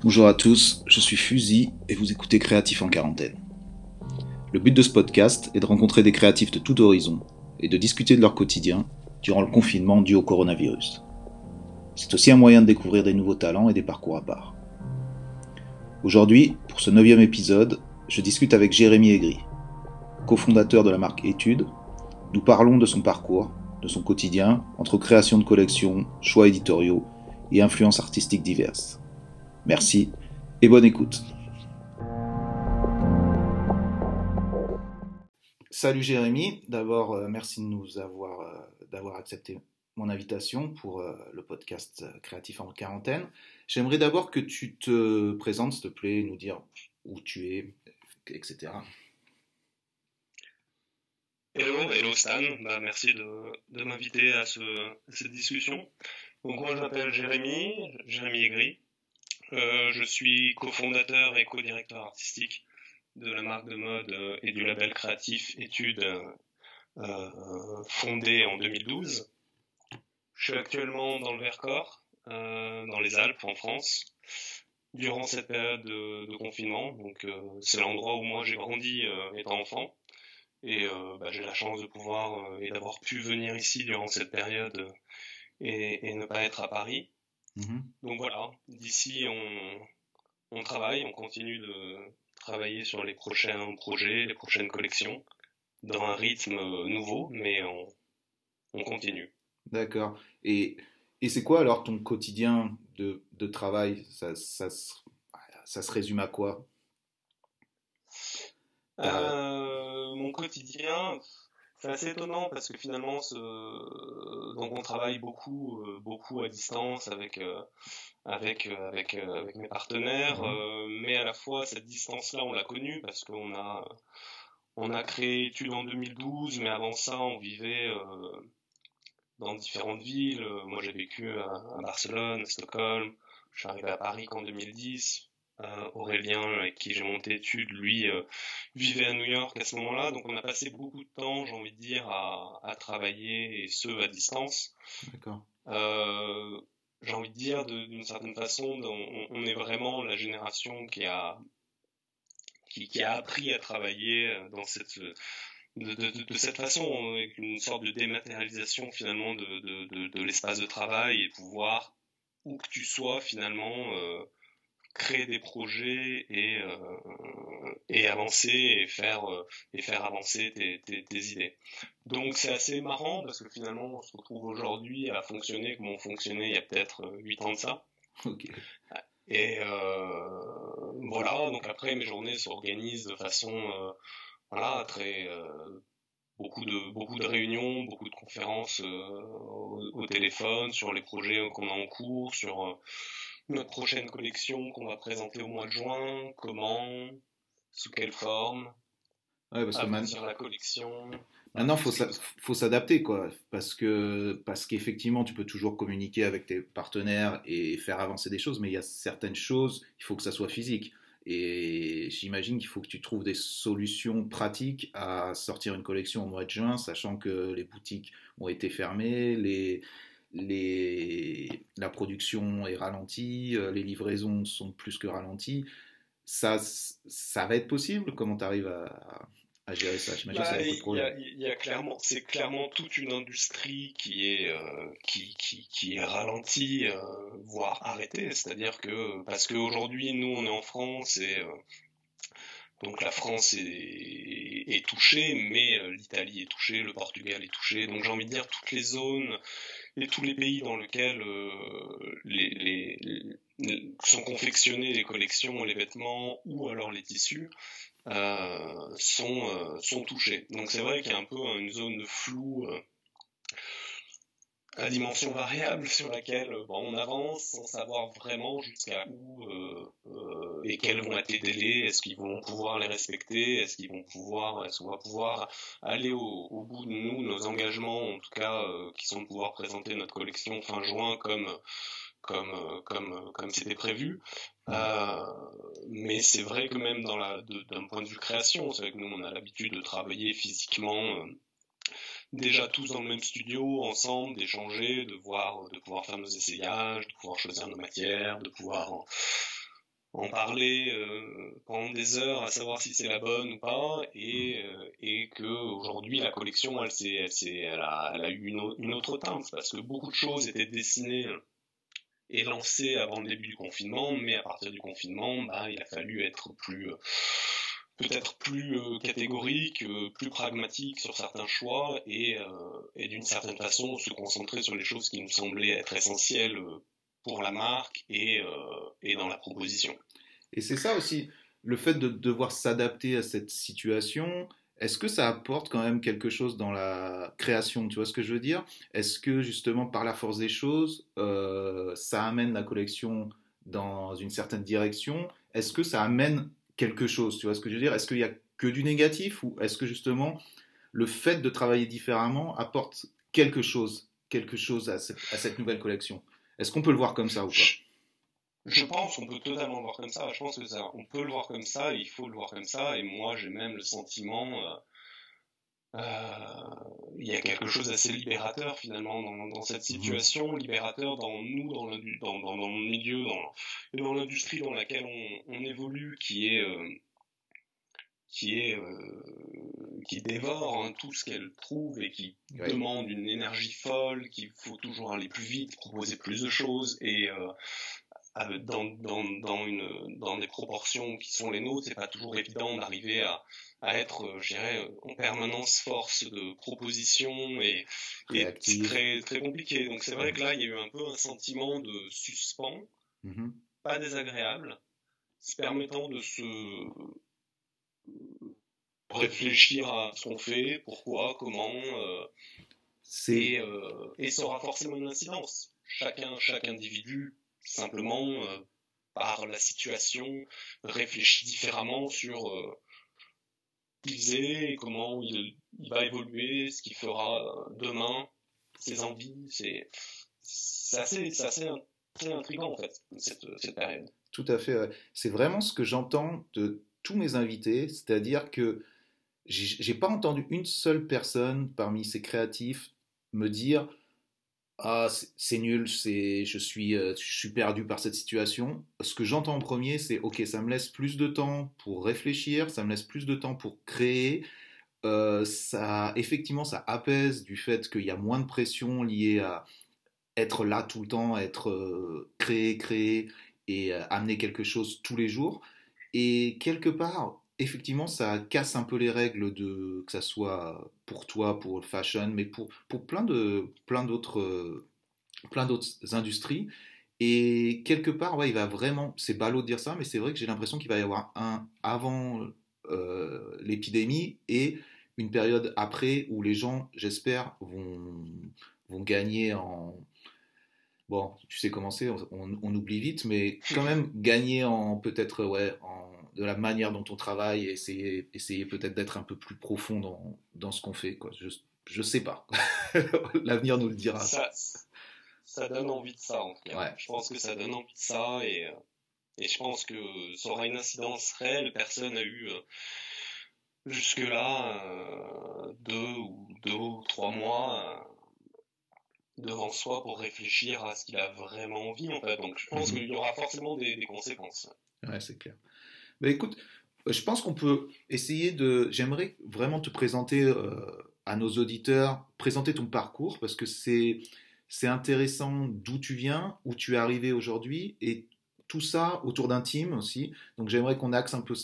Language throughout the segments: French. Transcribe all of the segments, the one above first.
Bonjour à tous, je suis Fusil et vous écoutez Créatif en quarantaine. Le but de ce podcast est de rencontrer des créatifs de tout horizon et de discuter de leur quotidien durant le confinement dû au coronavirus. C'est aussi un moyen de découvrir des nouveaux talents et des parcours à part. Aujourd'hui, pour ce neuvième épisode, je discute avec Jérémy Aigri, cofondateur de la marque Études. Nous parlons de son parcours, de son quotidien, entre création de collections, choix éditoriaux et influences artistiques diverses. Merci et bonne écoute. Salut Jérémy, d'abord euh, merci de nous avoir euh, d'avoir accepté mon invitation pour euh, le podcast Créatif en quarantaine. J'aimerais d'abord que tu te présentes, s'il te plaît, nous dire où tu es, etc. Hello, hello Stan, bah, merci de, de m'inviter à, ce, à, cette discussion. Donc moi je m'appelle Jérémy, Jérémy Aigri. Euh, je suis cofondateur et co-directeur artistique de la marque de mode euh, et du label créatif Études euh, fondé en 2012. Je suis actuellement dans le Vercors, euh, dans les Alpes en France, durant cette période de, de confinement. Donc c'est l'endroit où moi j'ai grandi étant enfant. Et bah, j'ai la chance de pouvoir et d'avoir pu venir ici durant cette période et, et ne pas être à Paris. Mmh. Donc voilà, d'ici on, on travaille, on continue de travailler sur les prochains projets, les prochaines collections, dans un rythme nouveau, mais on, on continue. D'accord. Et, et c'est quoi alors ton quotidien de, de travail? Ça, ça, ça, se résume à quoi? Euh, Mon quotidien, c'est assez étonnant parce que finalement, ce... donc on travaille beaucoup, euh, beaucoup à distance avec euh, avec euh, avec avec mes partenaires, mais à la fois cette distance-là, on l'a connue parce qu'on a on a créé études en 2012, mais avant ça, on vivait dans différentes villes. Moi, j'ai vécu à, à, Barcelone, à Stockholm. Je suis arrivé à Paris qu'en 2010. Euh, Aurélien, avec qui j'ai monté études, lui euh, vivait à New York à ce moment-là, donc on a passé beaucoup de temps, j'ai envie de dire, à, à travailler et ce à distance. D'accord. Euh, j'ai envie de dire, d'une certaine façon, on, on, est vraiment la génération qui a qui, qui a appris à travailler euh, dans cette de, de, de, cette façon, avec une sorte de dématérialisation finalement de, de l'espace de travail et pouvoir où que tu sois finalement euh, créer des projets et, euh, et avancer et faire, euh, et faire avancer tes, tes, tes idées. Donc c'est assez marrant parce que finalement on se retrouve aujourd'hui à fonctionner comme on fonctionnait il y a peut-être 8 ans de ça. Et euh, voilà, donc après mes journées s'organisent de façon euh, voilà, très euh, beaucoup de beaucoup de réunions, beaucoup de conférences au, au, téléphone sur les projets qu'on a en cours, sur notre prochaine collection qu'on va présenter au mois de juin, comment, sous quelle forme, ouais, parce que la collection. Maintenant, faut faut s'adapter quoi, parce que parce qu'effectivement, tu peux toujours communiquer avec tes partenaires et faire avancer des choses, mais il y a certaines choses, il faut que ça soit physique. Et j'imagine qu'il faut que tu trouves des solutions pratiques à sortir une collection au mois de juin, sachant que les boutiques ont été fermées, les, les, la production est ralentie, euh, les livraisons sont plus que ralenties. Ça, ça va être possible? Comment tu arrives à, à, gérer ça? J'imagine bah, Il y, a clairement, c'est clairement toute une industrie qui est euh, qui, qui, qui, est ralentie, euh, voire arrêtée. C'est-à-dire que parce qu'aujourd'hui, nous, on est en France et donc la France est, est touchée, mais l'Italie est touchée, le Portugal est touché. Donc j'ai envie de dire toutes les zones et tous les pays dans lesquels euh, sont confectionnés les collections, les vêtements ou alors les tissus euh, sont, euh, sont touchés. Donc c'est vrai qu'il y a un peu une zone de flou à dimension variable sur laquelle bon, on avance sans savoir vraiment jusqu'à où euh, euh, et quels vont être les délais, est-ce qu'ils vont pouvoir les respecter, est-ce qu'ils vont pouvoir, est-ce qu'on va pouvoir aller au, au, bout de nous, nos engagements, en tout cas, euh, qui sont de pouvoir présenter notre collection fin juin comme comme comme comme c'était prévu? Euh, mais c'est vrai que même dans la d'un point de vue création, c'est vrai que nous on a l'habitude de travailler physiquement déjà tous dans le même studio, ensemble, d'échanger, de voir, de pouvoir faire nos essayages, de pouvoir choisir nos matières, de pouvoir en parler pendant des heures à savoir si c'est la bonne ou pas. Et, et que aujourd'hui la collection elle, elle, elle, a, elle a eu une, une, autre teinte. Parce que beaucoup de choses étaient dessinées et lancées avant le début du confinement. Mais à partir du confinement bah, il a fallu être plus peut-être plus euh, catégorique, euh, plus pragmatique sur certains choix et, euh, et d'une certaine façon se concentrer sur les choses qui nous semblaient être essentielles pour la marque et, et dans la proposition. Et c'est ça aussi, le fait de devoir s'adapter à cette situation, est-ce que ça apporte quand même quelque chose dans la création? Tu vois ce que je veux dire? Est-ce que justement par la force des choses, ça amène la collection dans une certaine direction? Est-ce que ça amène quelque chose. Tu vois ce que je veux dire? Est-ce qu'il y a que du négatif ou est-ce que justement le fait de travailler différemment apporte quelque chose, quelque chose à cette, nouvelle collection? Est-ce qu'on peut le voir comme ça ou pas? Je pense qu'on peut totalement le voir comme ça. Je pense que ça, on peut le voir comme ça, il faut le voir comme ça. Et moi, j'ai même le sentiment, euh, il y a quelque chose d'assez libérateur finalement dans, cette mhm. situation, libérateur dans nous, dans le, dans, dans, dans le milieu, dans, dans l'industrie dans laquelle on, on, évolue, qui est euh, qui est euh, qui dévore hein, tout ce qu'elle trouve et qui demande une énergie folle, qu'il faut toujours aller plus vite, proposer plus de choses et euh, dans, dans, dans, une, dans des proportions qui sont les nôtres, c'est pas toujours évident d'arriver à, à être, euh, je dirais, en permanence force de proposition et, et c'est très, très compliqué. Donc c'est vrai que là, il y a eu un peu un sentiment de suspens, mm-hmm. pas désagréable, se permettant de se réfléchir à ce qu'on fait, pourquoi, comment, euh, et, euh, et ça aura forcément une incidence. Chacun, chaque individu simplement euh, par la situation réfléchit différemment sur euh, qui il est comment il, va évoluer, ce qu'il fera demain, ses envies. C'est assez, assez, très intriguant en fait, cette, cette période. Tout à fait. C'est vraiment ce que j'entends de tous mes invités, c'est-à-dire que j'ai pas entendu une seule personne parmi ces créatifs me dire ah c'est nul, c'est je suis euh, je suis perdu par cette situation. Ce que j'entends en premier, c'est ok, ça me laisse plus de temps pour réfléchir, ça me laisse plus de temps pour créer. Euh, ça effectivement ça apaise du fait qu'il y a moins de pression liée à être là tout le temps, être euh, créé, et amener quelque chose tous les jours. Et quelque part, effectivement, ça casse un peu les règles de que ça soit pour toi, pour le fashion, mais pour, pour plein de plein d'autres plein d'autres industries. Et quelque part, ouais, il va vraiment, c'est ballot de dire ça, mais c'est vrai que j'ai l'impression qu'il va y avoir un avant euh, l'épidémie et une période après où les gens, j'espère, vont, vont gagner en, bon, tu sais comment c'est, on, on, oublie vite, mais quand même gagner en peut-être ouais, en de la manière dont on travaille et essayer, essayer peut-être d'être un peu plus profond dans, dans ce qu'on fait. Quoi. Je, je sais pas. L'avenir nous le dira. Ça, ça donne envie de ça, en tout cas. Je pense que ça donne envie de ça et, euh, et je pense que ça aura une incidence réelle. Personne n'a eu euh, jusque-là euh, deux, ou, deux ou trois mois devant soi pour réfléchir à ce qu'il a vraiment envie, en fait. Donc je pense mhm. qu'il y aura forcément des, des conséquences. Ouais, c'est clair. Mais écoute, je pense qu'on peut essayer de. J'aimerais vraiment te présenter euh, à nos auditeurs, présenter ton parcours parce que c'est c'est intéressant d'où tu viens, où tu es arrivé aujourd'hui et tout ça autour d'un team aussi. Donc j'aimerais qu'on axe un peu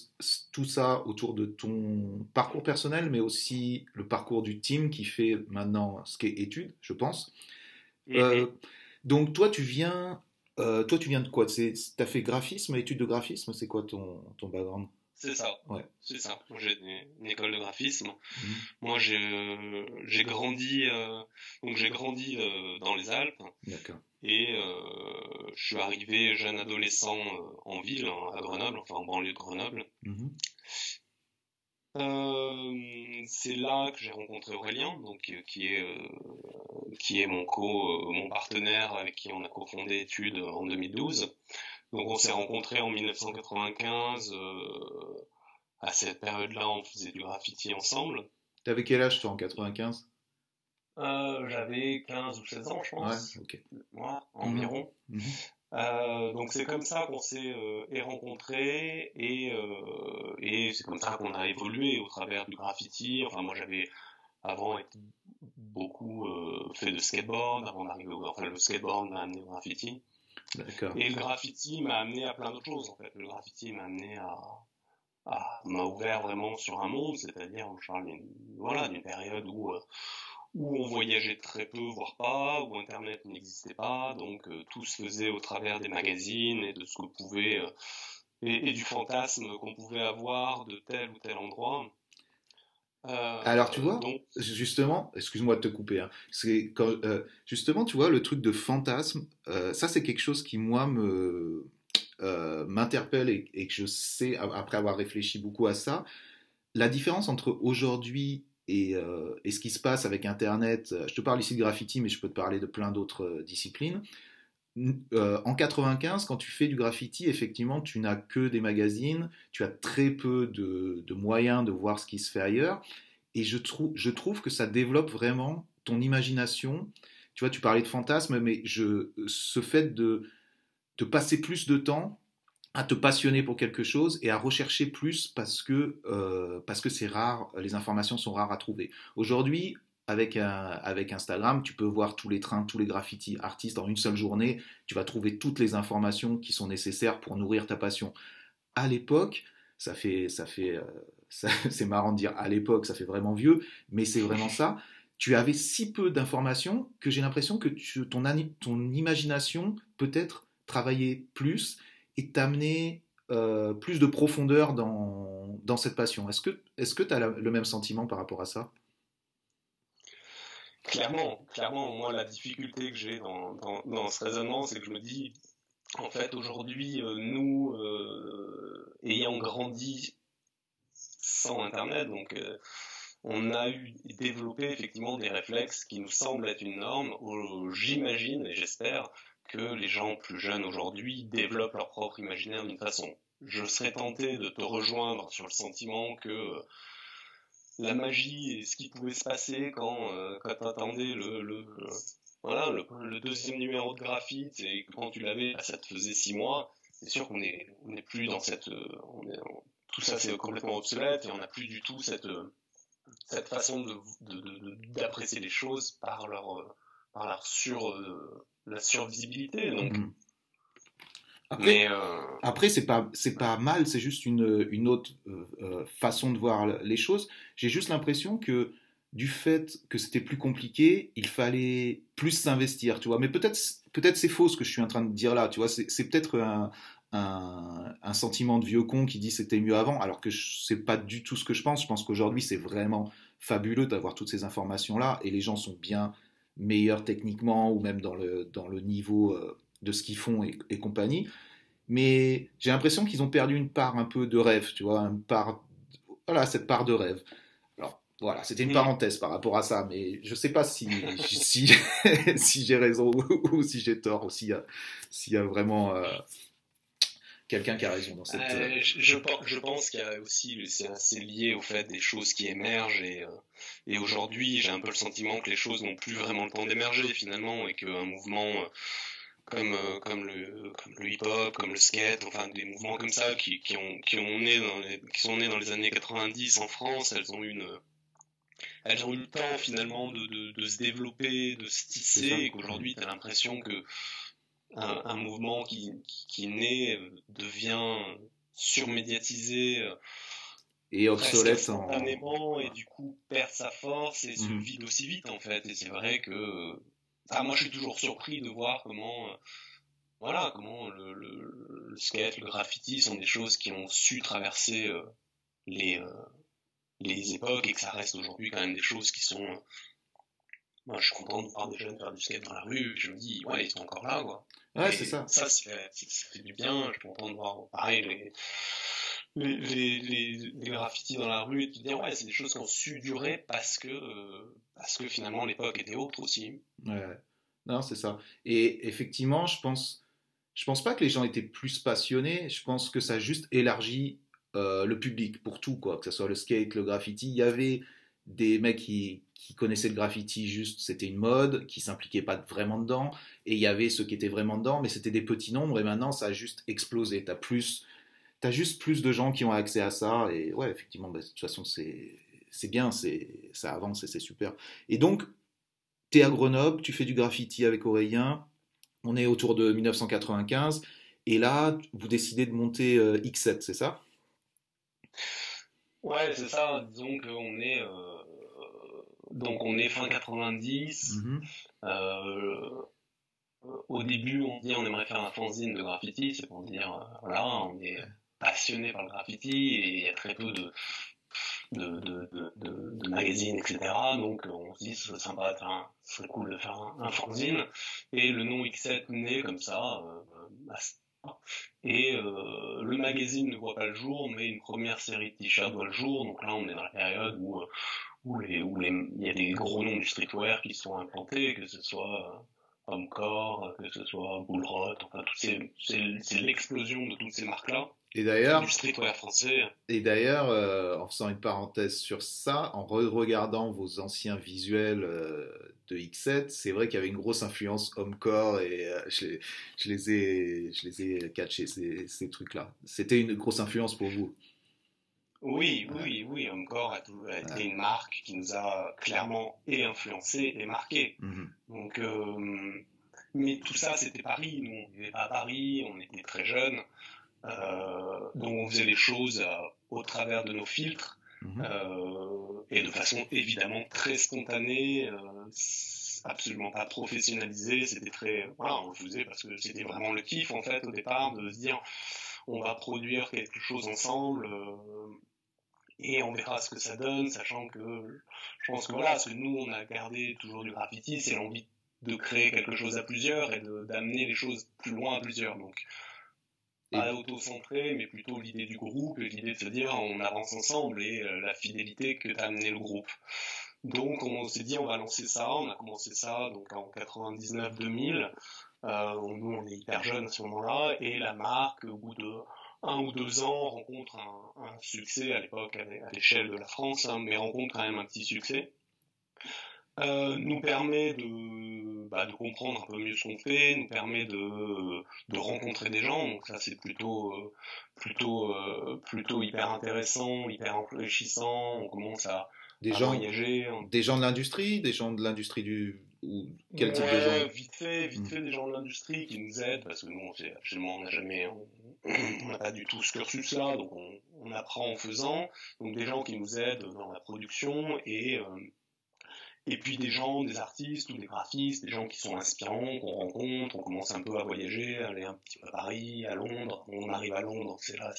tout ça autour de ton parcours personnel, mais aussi le parcours du team qui fait maintenant ce qu'est études, je pense. Euh, donc toi, tu viens euh, toi, tu viens de quoi? Tu as fait graphisme, études de graphisme? C'est quoi ton, ton background? C'est ça. Ouais. C'est ça. J'ai une école de graphisme. Mhm. Moi, j'ai grandi, euh, donc j'ai grandi euh, dans les Alpes. D'accord. Et je suis arrivé jeune adolescent en ville, hein, à Grenoble, enfin en banlieue de Grenoble. Mhm. Euh, c'est là que j'ai rencontré Aurélien, donc euh, qui est euh, qui est mon co mon partenaire avec qui on a cofondé études en 2012. Donc on s'est rencontrés en 1995. à cette période-là, on faisait du graffiti ensemble. T'avais quel âge toi en 95 J'avais 15 ou 16 ans, je pense. Ouais, ok. Moi, environ. Mhm. Euh, donc c'est comme ça qu'on s'est euh, rencontrés et, euh, et c'est comme ça qu'on a évolué au travers du graffiti. Enfin moi j'avais avant été beaucoup euh, fait de skateboard avant d'arriver au enfin le skateboard m'a amené au graffiti. Et le graffiti m'a amené à plein d'autres choses en fait. Le graffiti m'a amené à, à m'a ouvert vraiment sur un monde, c'est-à-dire d'une voilà d'une période où euh, où on voyageait très peu, voire pas, où Internet n'existait pas, donc euh, tout se faisait au travers des magazines et de ce que pouvait euh, et, du fantasme qu'on pouvait avoir de tel ou tel endroit. Euh, Alors tu vois, justement, excuse-moi de te couper, hein, c'est quand, justement tu vois le truc de fantasme, ça c'est quelque chose qui moi me m'interpelle et, et, que je sais après avoir réfléchi beaucoup à ça. La différence entre aujourd'hui euh, et, ce qui se passe avec Internet, euh, je te parle ici de graffiti, mais je peux te parler de plein d'autres euh, disciplines. en 95, quand tu fais du graffiti, effectivement, tu n'as que des magazines, tu as très peu de, moyens de voir ce qui se fait ailleurs. Et je, trouve que ça développe vraiment ton imagination. Tu vois, tu parlais de fantasme, mais je, ce fait de, de passer plus de temps à te passionner pour quelque chose et à rechercher plus parce que euh, parce que c'est rare, les informations sont rares à trouver. Aujourd'hui, avec avec Instagram, tu peux voir tous les trains, tous les graffitis artistes en une seule journée. Tu vas trouver toutes les informations qui sont nécessaires pour nourrir ta passion. À l'époque, ça fait ça fait euh, c'est marrant de dire à l'époque, ça fait vraiment vieux, mais c'est vraiment ça. Tu avais si peu d'informations que j'ai l'impression que tu, ton, ton imagination peut-être travaillait plus et t'amener euh, plus de profondeur dans, cette passion. Est-ce que que tu as le même sentiment par rapport à ça? Clairement, clairement, moi la difficulté que j'ai dans, dans, ce raisonnement, c'est que je me dis, en fait, aujourd'hui, euh, nous, euh, ayant grandi sans Internet, donc on a eu développé effectivement des réflexes qui nous semblent être une norme. J'imagine et j'espère que les gens plus jeunes aujourd'hui développent leur propre imaginaire d'une façon. Je serais tenté de te rejoindre sur le sentiment que euh, la magie et ce qui pouvait se passer quand, euh, quand tu attendais le, le, voilà, le, deuxième numéro de graphite et quand tu l'avais, bah, ça te faisait six mois. C'est sûr qu'on n'est est plus dans cette. Euh, on est, tout ça, c'est complètement obsolète et on n'a plus du tout cette, cette façon d'apprécier les choses par leur, par leur sur la survisibilité. Donc. Mhm. Après, euh, après c'est pas c'est pas mal, c'est juste une, une autre euh, euh, façon de voir les choses. J'ai juste l'impression que du fait que c'était plus compliqué, il fallait plus s'investir, tu vois. Mais peut-être peut-être c'est faux ce que je suis en train de dire là, tu vois. C'est peut-être un, un, un, sentiment de vieux con qui dit c'était mieux avant, alors que c'est pas du tout ce que je pense. Je pense qu'aujourd'hui c'est vraiment fabuleux d'avoir toutes ces informations là et les gens sont bien meilleurs techniquement ou même dans le, dans le niveau euh, de ce qu'ils font et, compagnie. Mais j'ai l'impression qu'ils ont perdu une part un peu de rêve, tu vois, une part, voilà, cette part de rêve. Alors, voilà, c'était une mm. parenthèse par rapport à ça, mais je ne sais pas si, si, si j'ai raison ou, si j'ai tort, ou s'il y, a vraiment euh, quelqu'un qui a raison dans cette. Euh, euh, je, je, pense qu'il y a aussi, c'est assez lié au fait des choses qui émergent et, euh, et aujourd'hui j'ai un peu le sentiment que les choses n'ont plus vraiment le temps d'émerger finalement et qu'un mouvement comme, comme, le, comme le hip-hop, comme le skate, enfin des mouvements comme ça qui, qui, ont, qui, ont né dans les, qui sont nés dans les années 90 en France, elles ont eu une elles ont eu le temps finalement de, de, de se développer, de se tisser, et qu'aujourd'hui tu as l'impression que un, mouvement qui, qui, naît euh, devient surmédiatisé euh, et obsolète instantanément et du coup perd sa force et se mhm. vide aussi vite en fait et c'est vrai que moi je suis toujours surpris de voir comment euh, voilà comment le, le, skate le graffiti sont des choses qui ont su traverser les les époques et que ça reste aujourd'hui quand même des choses qui sont moi je suis content de voir des jeunes faire du skate dans la rue je me dis ouais ils sont encore là quoi Ouais, c'est ça. Ça, ça fait du bien. Je suis content de voir, pareil, les, les, les, les, graffitis dans la rue et de dire, ouais, c'est des choses qui ont su durer parce que, euh, parce que finalement l'époque était autre aussi. Ouais, non, c'est ça. Et effectivement, je pense, je pense pas que les gens étaient plus passionnés. Je pense que ça a juste élargi euh, le public pour tout, quoi. Que ce soit le skate, le graffiti. Il y avait, des mecs qui, connaissaient le graffiti juste, c'était une mode, qui s'impliquaient pas vraiment dedans, et il y avait ceux qui étaient vraiment dedans, mais c'était des petits nombres, et maintenant ça a juste explosé. T'as plus, as juste plus de gens qui ont accès à ça, et ouais, effectivement, bah, de toute façon, c'est, c'est bien, c'est, ça avance et c'est super. Et donc, tu es à Grenoble, tu fais du graffiti avec Aurélien, on est autour de 1995, et là, vous décidez de monter euh, X7, c'est ça? Ouais, c'est ça. Disons qu'on est euh, donc on est fin 90. Mhm. Euh, au début, on dit on aimerait faire un fanzine de graffiti, c'est pour dire euh, voilà, on est passionné par le graffiti et il y a très peu de de, de, de, magazines, etc. Donc on se dit ce serait sympa, ce serait cool de faire un, fanzine. Et le nom X7 naît comme ça, et euh, le magazine ne voit pas le jour, mais une première série de t-shirts voit le jour. Donc là, on est dans la période où euh, il y a des gros noms du streetwear qui sont implantés, que ce soit euh, Homecore, que ce soit Bullrot, enfin c'est l'explosion de toutes ces marques-là. Et d'ailleurs, français. Et d'ailleurs, euh, en faisant une parenthèse sur ça, en re-regardant vos anciens visuels euh, de X7, c'est vrai qu'il y avait une grosse influence homecore et euh, je, je, les ai, je les ai catchés ces, ces trucs-là. C'était une grosse influence pour vous. Oui, oui, oui, Homecore a, tout, a été une marque qui nous a clairement et influencé et marqué. Mhm. Donc, mais tout ça, c'était Paris. Nous, on vivait pas à Paris, on était très jeunes. Euh, dont on faisait les choses euh, au travers de nos filtres mhm. euh, et de façon évidemment très spontanée, absolument pas professionnalisée. C'était très, voilà, on le faisait parce que c'était vraiment le kiff en fait au départ de se dire on va produire quelque chose ensemble et on verra ce que ça donne, sachant que je pense que voilà, ce que nous on a gardé toujours du graffiti, c'est l'envie de créer quelque chose à plusieurs et d'amener les choses plus loin à plusieurs. Donc pas auto-centré, mais plutôt l'idée du groupe, l'idée de se dire on avance ensemble et euh, la fidélité que t'as amené le groupe. Donc on s'est dit on va lancer ça, on a commencé ça donc en 99-2000. Euh, nous on est hyper jeunes à ce moment-là et la marque au bout de un ou deux ans rencontre un, succès à l'époque à l'échelle de la France, hein, mais rencontre quand même un petit succès. Euh, nous permet de, bah, de comprendre un peu mieux ce qu'on fait, nous permet de, de rencontrer des gens, donc ça c'est plutôt, euh, plutôt, euh, plutôt hyper intéressant, hyper enrichissant, on commence à, des gens, voyager. Des gens de l'industrie, des gens de l'industrie du... Ou quel type de gens Vite fait, vite hmm. fait des gens de l'industrie qui nous aident, parce que nous on absolument, on n'a jamais, on n'a pas du tout ce cursus-là, donc on, on, apprend en faisant, donc des gens qui nous aident dans la production et et puis des gens, des artistes ou des graphistes, des gens qui sont inspirants, qu'on rencontre, on commence un peu à voyager, aller un petit peu à Paris, à Londres, on arrive à Londres, c'est là,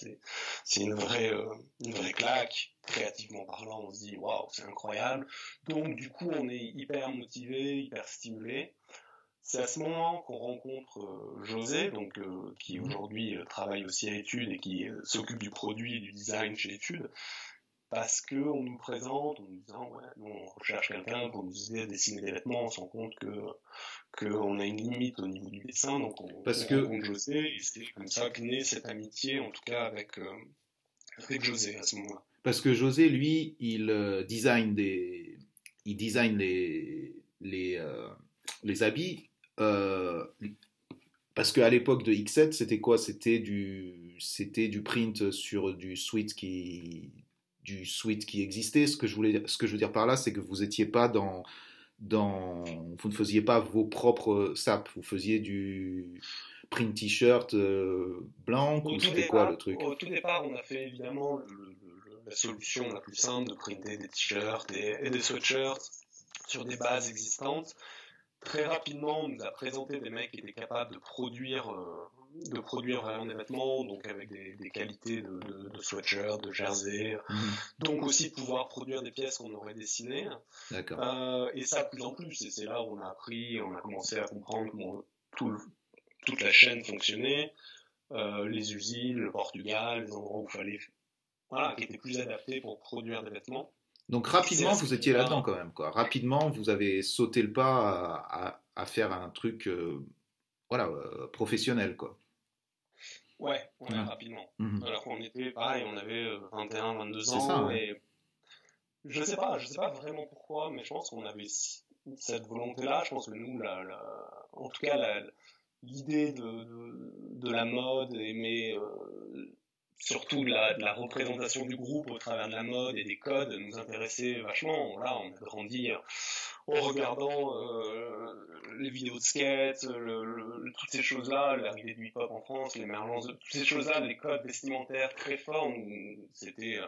c'est une vraie, euh, une vraie claque, créativement parlant, on se dit waouh, c'est incroyable. Donc du coup, on est hyper motivé, hyper stimulé. C'est à ce moment qu'on rencontre euh, José, donc euh, qui aujourd'hui travaille aussi à Études et qui s'occupe du produit et du design chez Études parce que on nous présente en nous disant ouais, nous on recherche quelqu'un pour nous aider à dessiner des vêtements, on se rend compte que qu'on a une limite au niveau du dessin, donc on, parce que... rencontre José, et c'est comme ça que naît cette amitié, en tout cas avec, euh, avec José à ce moment-là. Parce que José, lui, il euh, design des, il design les les, euh, les habits. parce qu'à l'époque de X7, c'était quoi? C'était du, c'était du print sur du suite qui du suite qui existait. Ce que je voulais, ce que je veux dire par là, c'est que vous étiez pas dans, dans, vous ne faisiez pas vos propres SAP, vous faisiez du print t-shirt euh, blanc ou c'était quoi le truc Au tout départ, on a fait évidemment la solution la plus simple de printer des t-shirts et, et, des sweatshirts sur des bases existantes. Très rapidement, on nous a présenté des mecs qui étaient capables de produire euh, de produire vraiment des vêtements, donc avec des, qualités de, de, sweatshirt, de jersey, donc aussi pouvoir produire des pièces qu'on aurait dessinées. Euh, et ça, de plus en plus, et c'est là où on a appris, on a commencé à comprendre comment tout, toute la chaîne fonctionnait, euh, les usines, le Portugal, les endroits où il fallait, voilà, qui étaient plus adaptés pour produire des vêtements. Donc rapidement, vous étiez là-dedans quand même, quoi. Rapidement, vous avez sauté le pas à, à, faire un truc, euh, voilà, euh, professionnel, quoi. Ouais, rapidement. Mhm. Alors qu'on était pareil, on avait 21, euh, 22 ans. et je sais pas, je sais pas vraiment pourquoi, mais je pense qu'on avait cette volonté-là. Je pense que nous, en tout cas, l'idée de, de, la mode, mais euh, surtout de la, de la, représentation du groupe au travers de la mode et des codes nous intéressait vachement. Là, on a grandi en regardant euh, les vidéos de skate, toutes ces choses-là, l'arrivée du hip-hop en France, l'émergence de toutes ces choses-là, les codes vestimentaires très forts, c'était euh,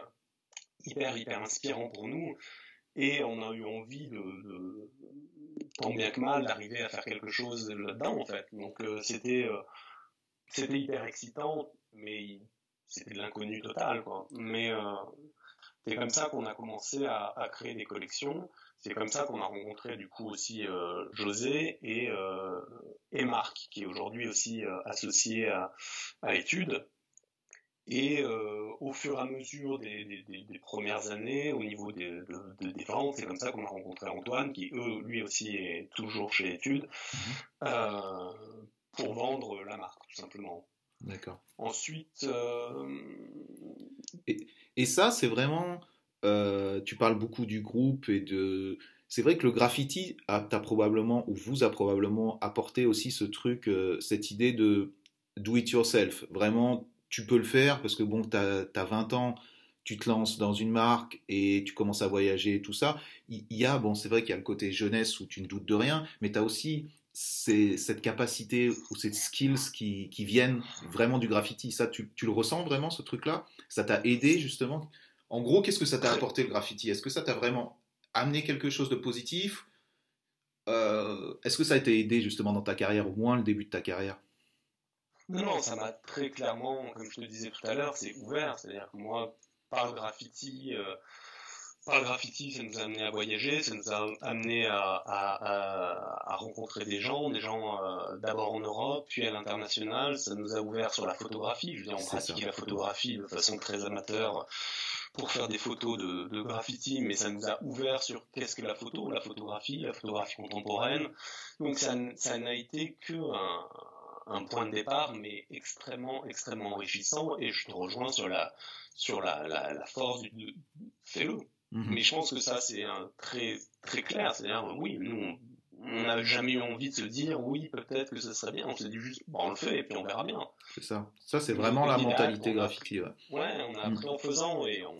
hyper, hyper inspirant pour nous. Et on a eu envie de, tant bien que mal, d'arriver à faire quelque chose là-dedans, en fait. Donc, euh, c'était, hyper excitant, mais c'était de l'inconnu total, quoi. Mais c'est comme ça qu'on a commencé à, créer des collections. C'est comme ça qu'on a rencontré du coup aussi euh, José et, euh, et Marc, qui est aujourd'hui aussi euh, associé à, à Études. Et euh, au fur et à mesure des, des, des, premières années, au niveau des, de, des ventes, c'est comme ça qu'on a rencontré Antoine, qui eux, lui aussi est toujours chez Études, mhm. euh, pour vendre la marque, tout simplement. D'accord. Ensuite. Euh... Et, et, ça, c'est vraiment. Euh, tu parles beaucoup du groupe et de. C'est vrai que le graffiti a, probablement, ou vous a probablement apporté aussi ce truc, euh, cette idée de do it yourself. Vraiment, tu peux le faire parce que bon, tu as, 20 ans, tu te lances dans une marque et tu commences à voyager et tout ça. Il y a, bon, c'est vrai qu'il y a le côté jeunesse où tu ne doutes de rien, mais tu as aussi cette capacité ou ces skills qui, viennent vraiment du graffiti. Ça, tu le ressens vraiment, ce truc-là? Ça t'a aidé justement? En gros, qu'est-ce que ça t'a apporté le graffiti? Est-ce que ça t'a vraiment amené quelque chose de positif? Euh, Est-ce que ça a été aidé justement dans ta carrière, au moins le début de ta carrière? Non, non, ça m'a très clairement, comme je te disais tout à l'heure, c'est ouvert. C'est-à-dire que moi, par le graffiti, euh, par le graffiti, ça nous a amené à voyager, ça nous a amené à, à, à, rencontrer des gens, des gens euh, d'abord en Europe, puis à l'international. Ça nous a ouvert sur la photographie. Je veux dire, on pratique la photographie de façon très amateur pour faire des photos de, de graffiti, mais ça nous a ouvert sur qu'est-ce que la photo, la photographie, la photographie contemporaine. Donc ça, ça n'a été que un un point de départ, mais extrêmement, extrêmement enrichissant. Et je te rejoins sur la, sur la, la, force du fais-le. Mhm. Mais je pense que ça, c'est très, très clair. C'est-à-dire, oui, nous, on n'a jamais eu envie de se dire, oui, peut-être que ce serait bien. On s'est dit juste, bon, on le fait et puis on verra bien. C'est ça. Ça, c'est vraiment la mentalité graffiti. Ouais. on a appris en faisant et on,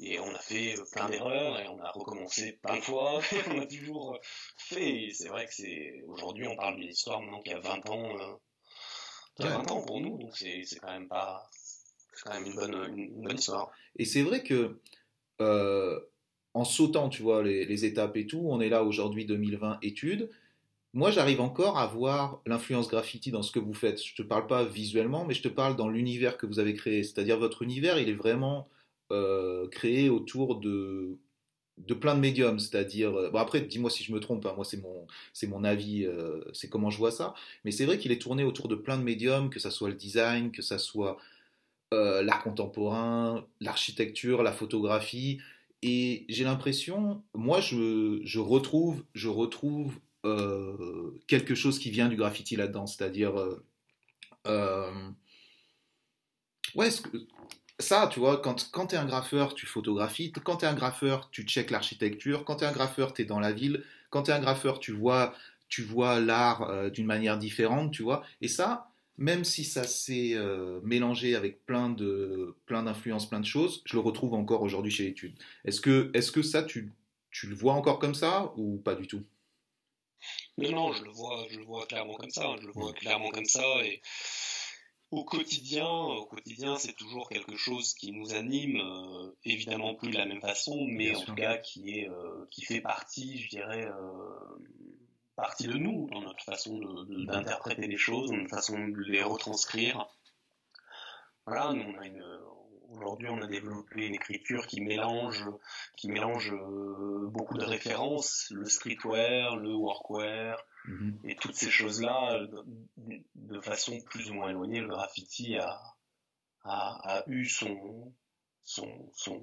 et on a fait plein d'erreurs et on a recommencé plein de fois. on a toujours fait. C'est vrai que c'est aujourd'hui on parle d'une histoire maintenant qui a 20 ans, euh, qui a 20 ans pour nous, donc c'est quand même pas, c'est quand même une bonne, une bonne histoire. Et c'est vrai que euh, en sautant, tu vois, les, étapes et tout, on est là aujourd'hui 2020 études. Moi, j'arrive encore à voir l'influence graffiti dans ce que vous faites. Je te parle pas visuellement, mais je te parle dans l'univers que vous avez créé. C'est-à-dire votre univers, il est vraiment euh, créé autour de, de plein de médiums, c'est-à-dire, euh, bon après, dis-moi si je me trompe, hein, moi c'est mon, c'est mon avis, euh, c'est comment je vois ça, mais c'est vrai qu'il est tourné autour de plein de médiums, que ça soit le design, que ça soit l'art contemporain, l'architecture, la photographie, et j'ai l'impression, moi je, retrouve, je retrouve quelque chose qui vient du graffiti là-dedans, c'est-à-dire, ce que, ça, tu vois, quand, quand tu un graffeur, tu photographies. Quand tu un graffeur, tu checkes l'architecture. Quand tu un graffeur, tu es dans la ville. Quand tu un graffeur, tu vois, tu vois l'art euh, d'une manière différente, tu vois. Et ça, même si ça s'est euh, mélangé avec plein de plein d'influences, plein de choses, je le retrouve encore aujourd'hui chez Études. Est-ce que, est que ça, tu, tu le vois encore comme ça ou pas du tout? Non, non, je le vois, je le vois clairement comme ça. Je le vois clairement comme ça et au quotidien, au quotidien, c'est toujours quelque chose qui nous anime, euh, évidemment plus de la même façon, mais en tout cas qui est, euh, qui fait partie, je dirais, partie de nous dans notre façon d'interpréter les choses, dans notre façon de les retranscrire. Voilà, nous on a une, aujourd'hui on a développé une écriture qui mélange, qui mélange beaucoup de références, le streetwear, le workwear, Mhm. Et toutes ces choses-là, de, façon plus ou moins éloignée, le graffiti a, a, a eu son, son, son,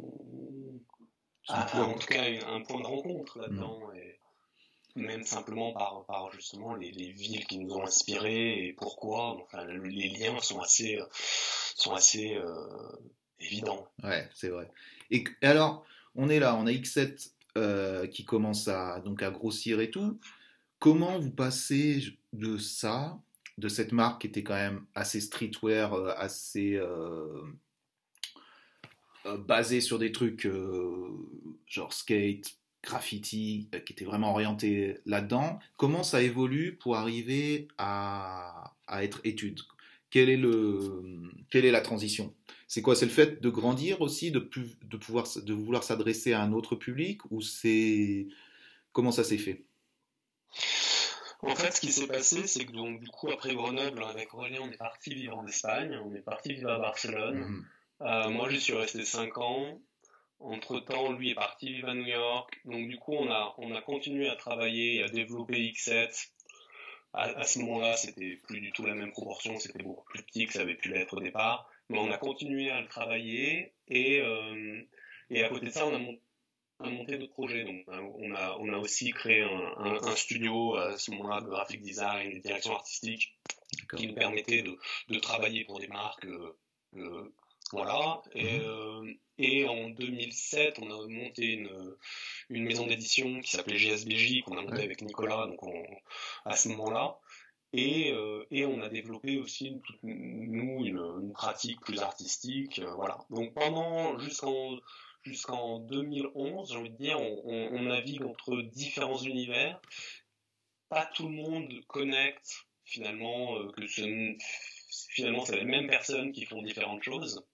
en tout cas un point de rencontre là-dedans. Mhm. Et même simplement par, par justement les, les, villes qui nous ont inspirés et pourquoi. Enfin, les liens sont assez, sont assez euh, évidents. Ouais, c'est vrai. Et, alors, on est là, on a X7 euh, qui commence à, donc à grossir et tout. Comment vous passez de ça, de cette marque qui était quand même assez streetwear, euh, assez euh, basée sur des trucs genre skate, graffiti, qui était vraiment orienté là-dedans, comment ça évolue pour arriver à, à être étude? Quelle est, le, quelle est la transition? C'est quoi? C'est le fait de grandir aussi, de, de, pouvoir, de vouloir s'adresser à un autre public ou c'est comment ça s'est fait? En fait, ce qui s'est passé, c'est que donc, du coup, après Grenoble, avec Aurélien, on est parti vivre en Espagne, on est parti vivre à Barcelone. Mhm. Euh, moi, je suis resté 5 ans. Entre-temps, lui est parti vivre à New York. Donc, du coup, on a, on a continué à travailler, à développer X7 à, ce moment-là, c'était plus du tout la même proportion, c'était beaucoup plus petit que ça avait pu l'être au départ. Mais on a continué à le travailler et, euh, et à côté de ça, on a, monté d'autres projets. Donc, on a, on a aussi créé un, studio à ce moment-là de graphic design et de direction artistique qui nous permettait de, de travailler pour des marques euh, euh voilà. Et, mhm. euh, et, en 2007, on a monté une, une maison d'édition qui s'appelait GSBJ, qu'on a monté avec Nicolas donc à ce moment-là. Et, euh, et, on a développé aussi, nous, une, pratique plus artistique. Euh, voilà. Donc pendant, jusqu'en jusqu'en 2011, j'ai envie de dire, on, on, navigue entre différents univers. Pas tout le monde connecte finalement que ce, finalement c'est les mêmes personnes qui font différentes choses.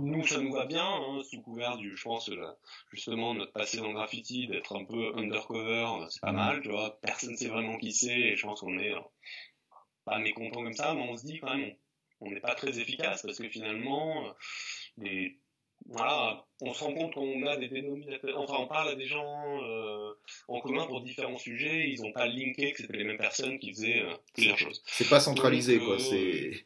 Nous, ça nous va bien, hein, sous couvert du, je pense, justement, notre passé dans le graffiti, d'être un peu undercover, c'est pas mal, tu vois. Personne sait vraiment qui c'est, et je pense qu'on est euh, pas mécontent comme ça, mais on se dit quand même, on n'est pas très efficace, parce que finalement, euh, les, voilà, on se rend compte qu'on a des dénominateurs, enfin, on parle à des gens euh, en commun pour différents sujets, ils n'ont pas linké que c'était les mêmes personnes qui faisaient plusieurs choses. C'est pas centralisé, quoi, c'est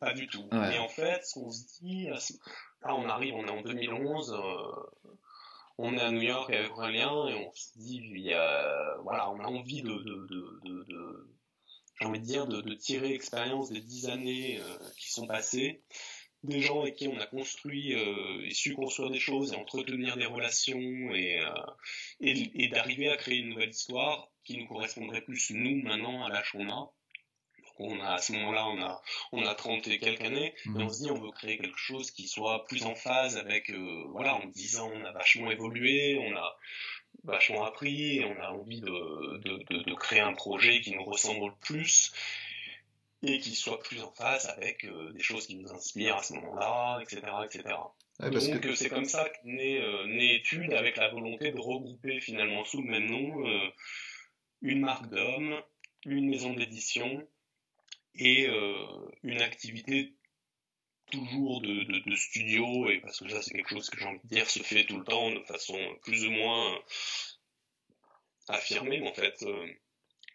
pas, du tout. Et en fait, ce qu'on se dit, là on arrive, on est en 2011, euh, on est à New York avec Aurélien et on se dit, il voilà, on a envie de, de, de, de j'ai envie de dire, de, tirer l'expérience des dix années euh, qui sont passées, des gens avec qui on a construit euh, et su construire des choses et entretenir des relations et, et, et d'arriver à créer une nouvelle histoire qui nous correspondrait plus, nous, maintenant, à l'âge qu'on a on a, à ce moment-là, on a, on a 30 et quelques années, et on se dit, on veut créer quelque chose qui soit plus en phase avec, euh, voilà, en 10 ans, on a vachement évolué, on a vachement appris, et on a envie de, de, de, créer un projet qui nous ressemble plus, et qui soit plus en phase avec euh, des choses qui nous inspirent à ce moment-là, etc., etc. Donc c'est comme ça que naît, euh, naît Étude avec la volonté de regrouper finalement sous le même nom une marque d'hommes, une maison d'édition, et euh, une activité toujours de, de, studio, et parce que ça c'est quelque chose que j'ai envie de dire se fait tout le temps de façon plus ou moins affirmée en fait, euh,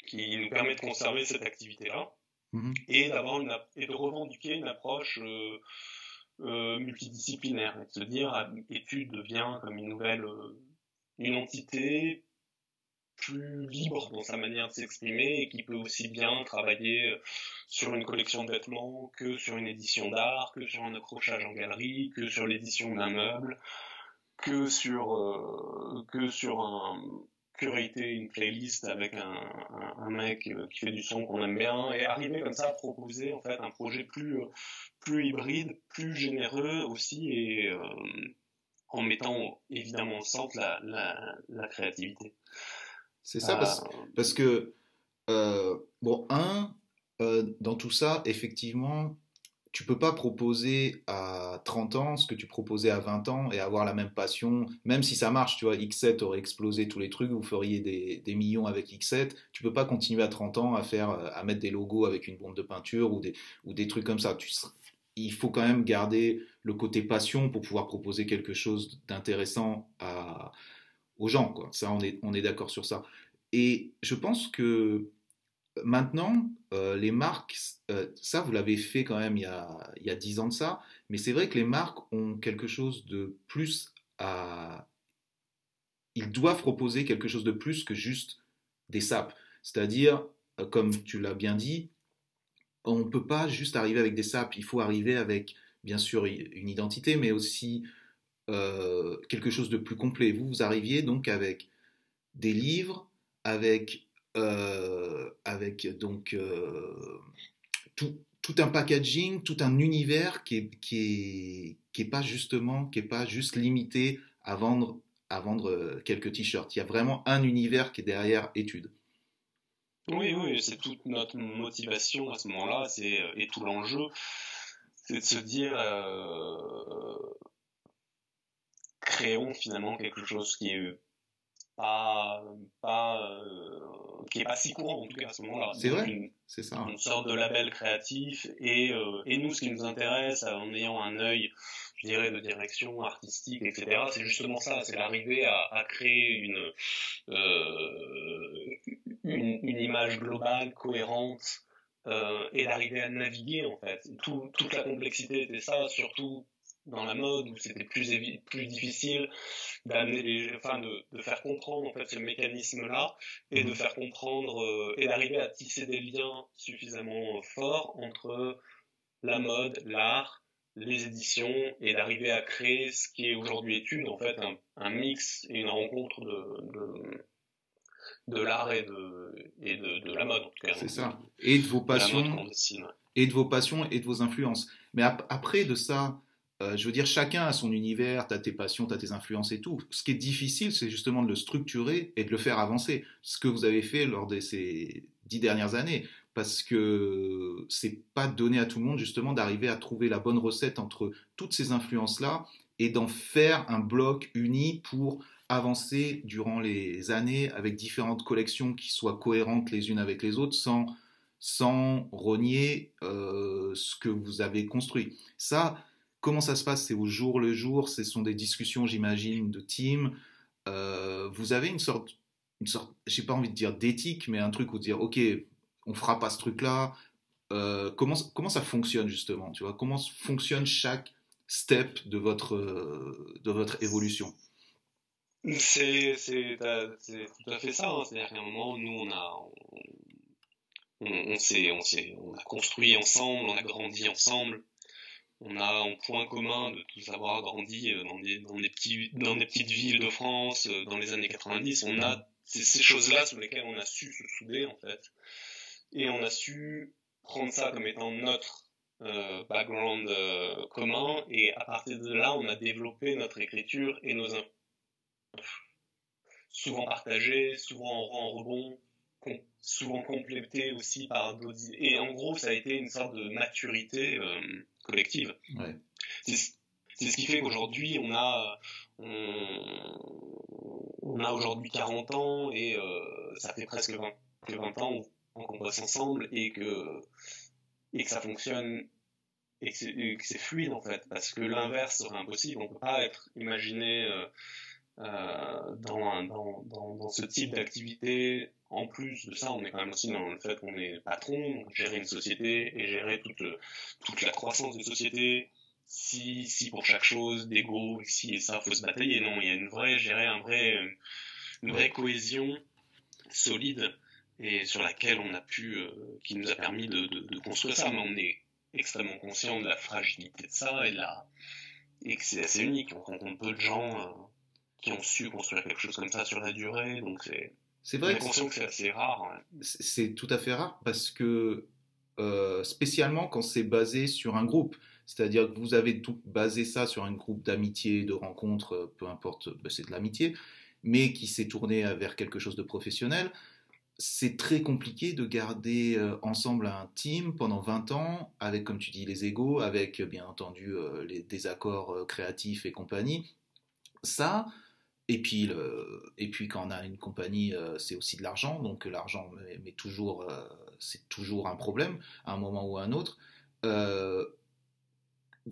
qui nous permet de conserver cette activité-là mhm. et d'avoir une et de revendiquer une approche euh, euh multidisciplinaire, et de se dire étude devient comme une nouvelle une entité plus libre dans sa manière de s'exprimer et qui peut aussi bien travailler euh, sur une collection de vêtements que sur une édition d'art, que sur un accrochage en galerie, que sur l'édition d'un meuble, que sur euh, que sur un curater une playlist avec un, un, mec euh, qui fait du son qu'on aime bien et arriver comme ça à proposer en fait un projet plus plus hybride, plus généreux aussi et en mettant évidemment au centre la, la, la créativité. C'est ça, parce, ah. parce que, euh, bon, un, euh, dans tout ça, effectivement, tu peux pas proposer à 30 ans ce que tu proposais à 20 ans et avoir la même passion, même si ça marche, tu vois, X7 aurait explosé tous les trucs, vous feriez des, des millions avec X7, tu peux pas continuer à 30 ans à faire, à mettre des logos avec une bombe de peinture ou des, ou des trucs comme ça. Tu, il faut quand même garder le côté passion pour pouvoir proposer quelque chose d'intéressant à, aux gens. Quoi. Ça, on est, on est d'accord sur ça. Et je pense que maintenant, euh, les marques, euh, ça, vous l'avez fait quand même il y, a, il y a 10 ans de ça, mais c'est vrai que les marques ont quelque chose de plus à... Ils doivent proposer quelque chose de plus que juste des sapes. C'est-à-dire, euh, comme tu l'as bien dit, on ne peut pas juste arriver avec des sapes, il faut arriver avec, bien sûr, une identité, mais aussi quelque chose de plus complet. Vous, vous arriviez donc avec des livres, avec, avec donc tout, tout un packaging, tout un univers qui est, qui qui est pas justement, qui est pas juste limité à vendre, à vendre euh, quelques t-shirts. Il y a vraiment un univers qui est derrière étude. Oui, oui, c'est toute notre motivation à ce moment-là, c'est euh, et tout l'enjeu, c'est de se dire euh, créons finalement quelque chose qui est pas, pas qui est pas si courant en tout cas à ce moment-là. C'est vrai, c'est ça. Une sorte de label créatif et, et nous, ce qui nous intéresse en ayant un œil je dirais, de direction artistique, etc. C'est justement ça, c'est l'arrivée à, à, créer une, euh, une, une, image globale, cohérente, euh, et d'arriver à naviguer, en fait. Tout, toute la complexité était ça, surtout dans la mode où c'était plus, plus difficile d'amener les, enfin de, de, faire comprendre en fait ce mécanisme-là et de faire comprendre euh, et d'arriver à tisser des liens suffisamment forts entre la mode, l'art les éditions et d'arriver à créer ce qui est aujourd'hui étude, en fait, un, mix et une rencontre de, de, l'art et, de, et de, la mode, en tout cas. C'est ça. Et de vos passions. Et de vos passions et de vos influences. Mais après de ça, euh, je veux dire, chacun a son univers, tu as tes passions, tu as tes influences et tout. Ce qui est difficile, c'est justement de le structurer et de le faire avancer. Ce que vous avez fait lors de ces dix dernières années parce que c'est pas donné à tout le monde justement d'arriver à trouver la bonne recette entre toutes ces influences-là et d'en faire un bloc uni pour avancer durant les années avec différentes collections qui soient cohérentes les unes avec les autres sans, sans renier euh, ce que vous avez construit. Ça, comment ça se passe? C'est au jour le jour, ce sont des discussions, j'imagine, de team. Euh, vous avez une sorte, une sorte, j'ai pas envie de dire d'éthique, mais un truc où dire, ok, on fera pas ce truc-là. Euh, comment, comment ça fonctionne justement? Tu vois Comment fonctionne chaque step de votre, de votre évolution? C'est, tout à fait ça. Hein. C'est-à-dire qu'à un moment, nous, on a, on, on, on a construit ensemble, on a grandi ensemble. On a en point commun de tous avoir grandi euh, dans des, dans des, dans des petites villes de France dans les années 90. On a ces choses-là sur lesquelles on a su se souder, en fait et on a su prendre ça comme étant notre euh, background euh, commun et à partir de là on a développé notre écriture et nos souvent partagées, souvent en rebond, souvent complétées aussi par d'autres et en gros ça a été une sorte de maturité euh, collective. Ouais. C'est ce qui fait qu'aujourd'hui on a on, a aujourd'hui 40 ans et ça fait presque 20, 20 ans qu'on bosse ensemble et que, et que ça fonctionne et que c'est fluide en fait, parce que l'inverse serait impossible. On peut pas être imaginé euh, euh, dans, dans, dans, dans, ce type d'activité. En plus de ça, on est quand même aussi dans le fait qu'on est patron, gérer une société et gérer toute, toute la croissance d'une société. Si, si pour chaque chose, d'ego, si et ça, faut se batailler. Non, il y a une vraie, gérer un vrai, une vraie cohésion solide et sur laquelle on a pu, euh, qui nous a permis de, de, construire ça. Mais on est extrêmement conscient de la fragilité de ça et, la, et que c'est assez unique. On rencontre peu de gens euh, qui ont su construire quelque chose comme ça sur la durée. Donc c'est. C'est vrai. Que c'est assez rare. C'est tout à fait rare parce que euh, spécialement quand c'est basé sur un groupe. C'est-à-dire que vous avez tout basé ça sur un groupe d'amitié, de rencontres, peu importe, ben, c'est de l'amitié, mais qui s'est tourné vers quelque chose de professionnel c'est très compliqué de garder euh, ensemble un team pendant 20 ans, avec, comme tu dis, les égaux, avec bien entendu euh, les désaccords euh, créatifs et compagnie. Ça, et puis, et puis quand on a une compagnie, c'est aussi de l'argent, donc l'argent, mais, toujours, c'est toujours un problème à un moment ou à un autre.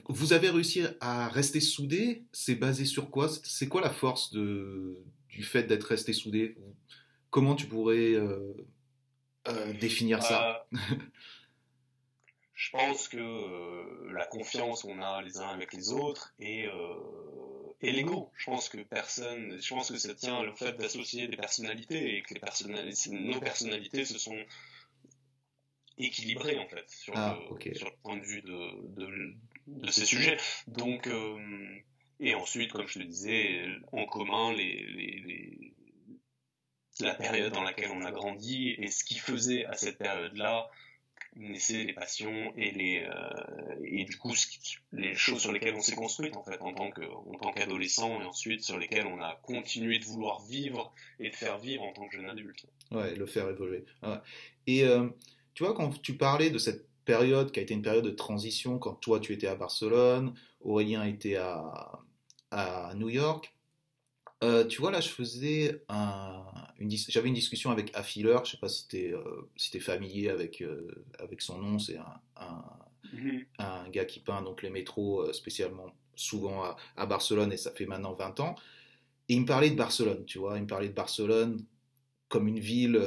vous avez réussi à rester soudés C'est basé sur quoi? C'est quoi la force du fait d'être resté soudé? Comment tu pourrais euh, euh, définir ça? Euh, Je pense que la confiance qu'on a les uns avec les autres et, et l'ego. Je pense que personne, je pense que ça tient le fait d'associer des personnalités et que les personnalités, nos personnalités se sont équilibrées en fait sur, ah, le, sur le point de vue de, de, de ces sujets. Donc Et ensuite, comme je te disais, en commun, les, les, la période dans laquelle on a grandi et ce qui faisait à cette période-là naissaient les passions et les euh, et du coup les choses sur lesquelles on s'est construit en fait en tant que tant qu'adolescent et ensuite sur lesquelles on a continué de vouloir vivre et de faire vivre en tant que jeune adulte. Ouais, le faire évoluer. Et euh, tu vois quand tu parlais de cette période qui a été une période de transition quand toi tu étais à Barcelone, Aurélien était à à New York. Euh, tu vois, là, je faisais un, une, j'avais une discussion avec Affiller, je sais pas si tu es, euh, familier avec, euh, avec son nom, c'est un, mm-hmm. un, gars qui peint donc les métros spécialement souvent à, à, Barcelone et ça fait maintenant 20 ans. Et il me parlait de Barcelone, tu vois, il me parlait de Barcelone comme une ville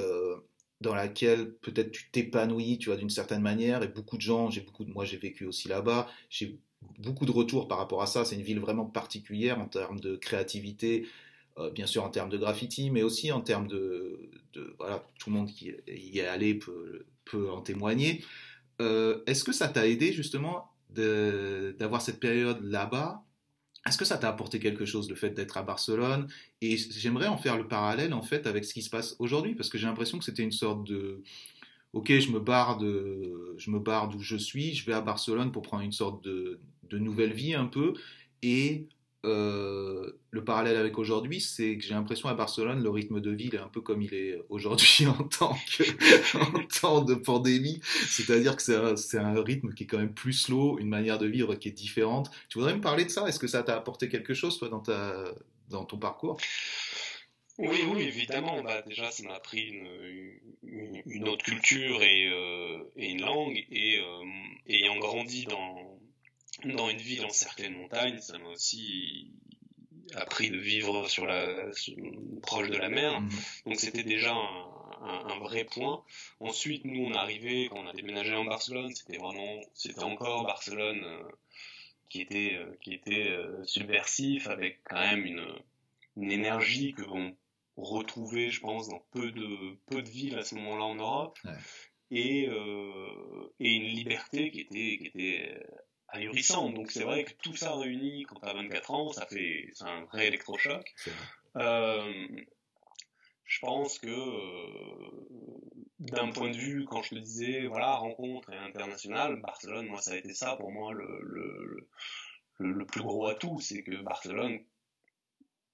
dans laquelle peut-être tu t'épanouis, tu vois, d'une certaine manière, et beaucoup de gens, j'ai beaucoup de, moi j'ai vécu aussi là-bas, j'ai beaucoup de retours par rapport à ça. C'est une ville vraiment particulière en termes de créativité, bien sûr en termes de graffiti, mais aussi en termes de, voilà, tout le monde qui y est allé peut, peut en témoigner. Euh, est-ce que ça t'a aidé justement d'avoir cette période là-bas? Est-ce que ça t'a apporté quelque chose le fait d'être à Barcelone? Et j'aimerais en faire le parallèle en fait avec ce qui se passe aujourd'hui, parce que j'ai l'impression que c'était une sorte de ok, je me barre je d'où je suis, je vais à Barcelone pour prendre une sorte de, de nouvelle vie un peu, et euh, le parallèle avec aujourd'hui, c'est que j'ai l'impression à Barcelone, le rythme de vie est un peu comme il est aujourd'hui en tant, en temps de pandémie. C'est-à-dire que c'est un, rythme qui est quand même plus slow, une manière de vivre qui est différente. Tu voudrais me parler de ça? Est-ce que ça t'a apporté quelque chose, toi, dans, ta, dans ton parcours? Oui, oui, évidemment. Bah, déjà, ça m'a appris une, une, autre culture et, euh, et une langue. Et euh, ayant grandi dans, dans une ville encerclée de montagnes, ça m'a aussi appris de vivre sur la proche de la mer. Mhm. Donc c'était déjà un, un, vrai point. Ensuite, nous on est arrivé quand on a déménagé en Barcelone, c'était vraiment, c'était encore Barcelone euh, qui était euh, qui était euh, subversif avec quand même une, une énergie que vont retrouver, je pense, dans peu de peu de villes à ce moment-là en Europe. Et, et une liberté qui était, qui était Donc c'est vrai que tout ça réuni quand tu as 24 ans, ça fait c'est un vrai électrochoc. Euh, je pense que euh, d'un point de vue, quand je te disais, voilà, rencontre internationale, Barcelone, moi ça a été ça pour moi le, le, le, plus gros atout, c'est que Barcelone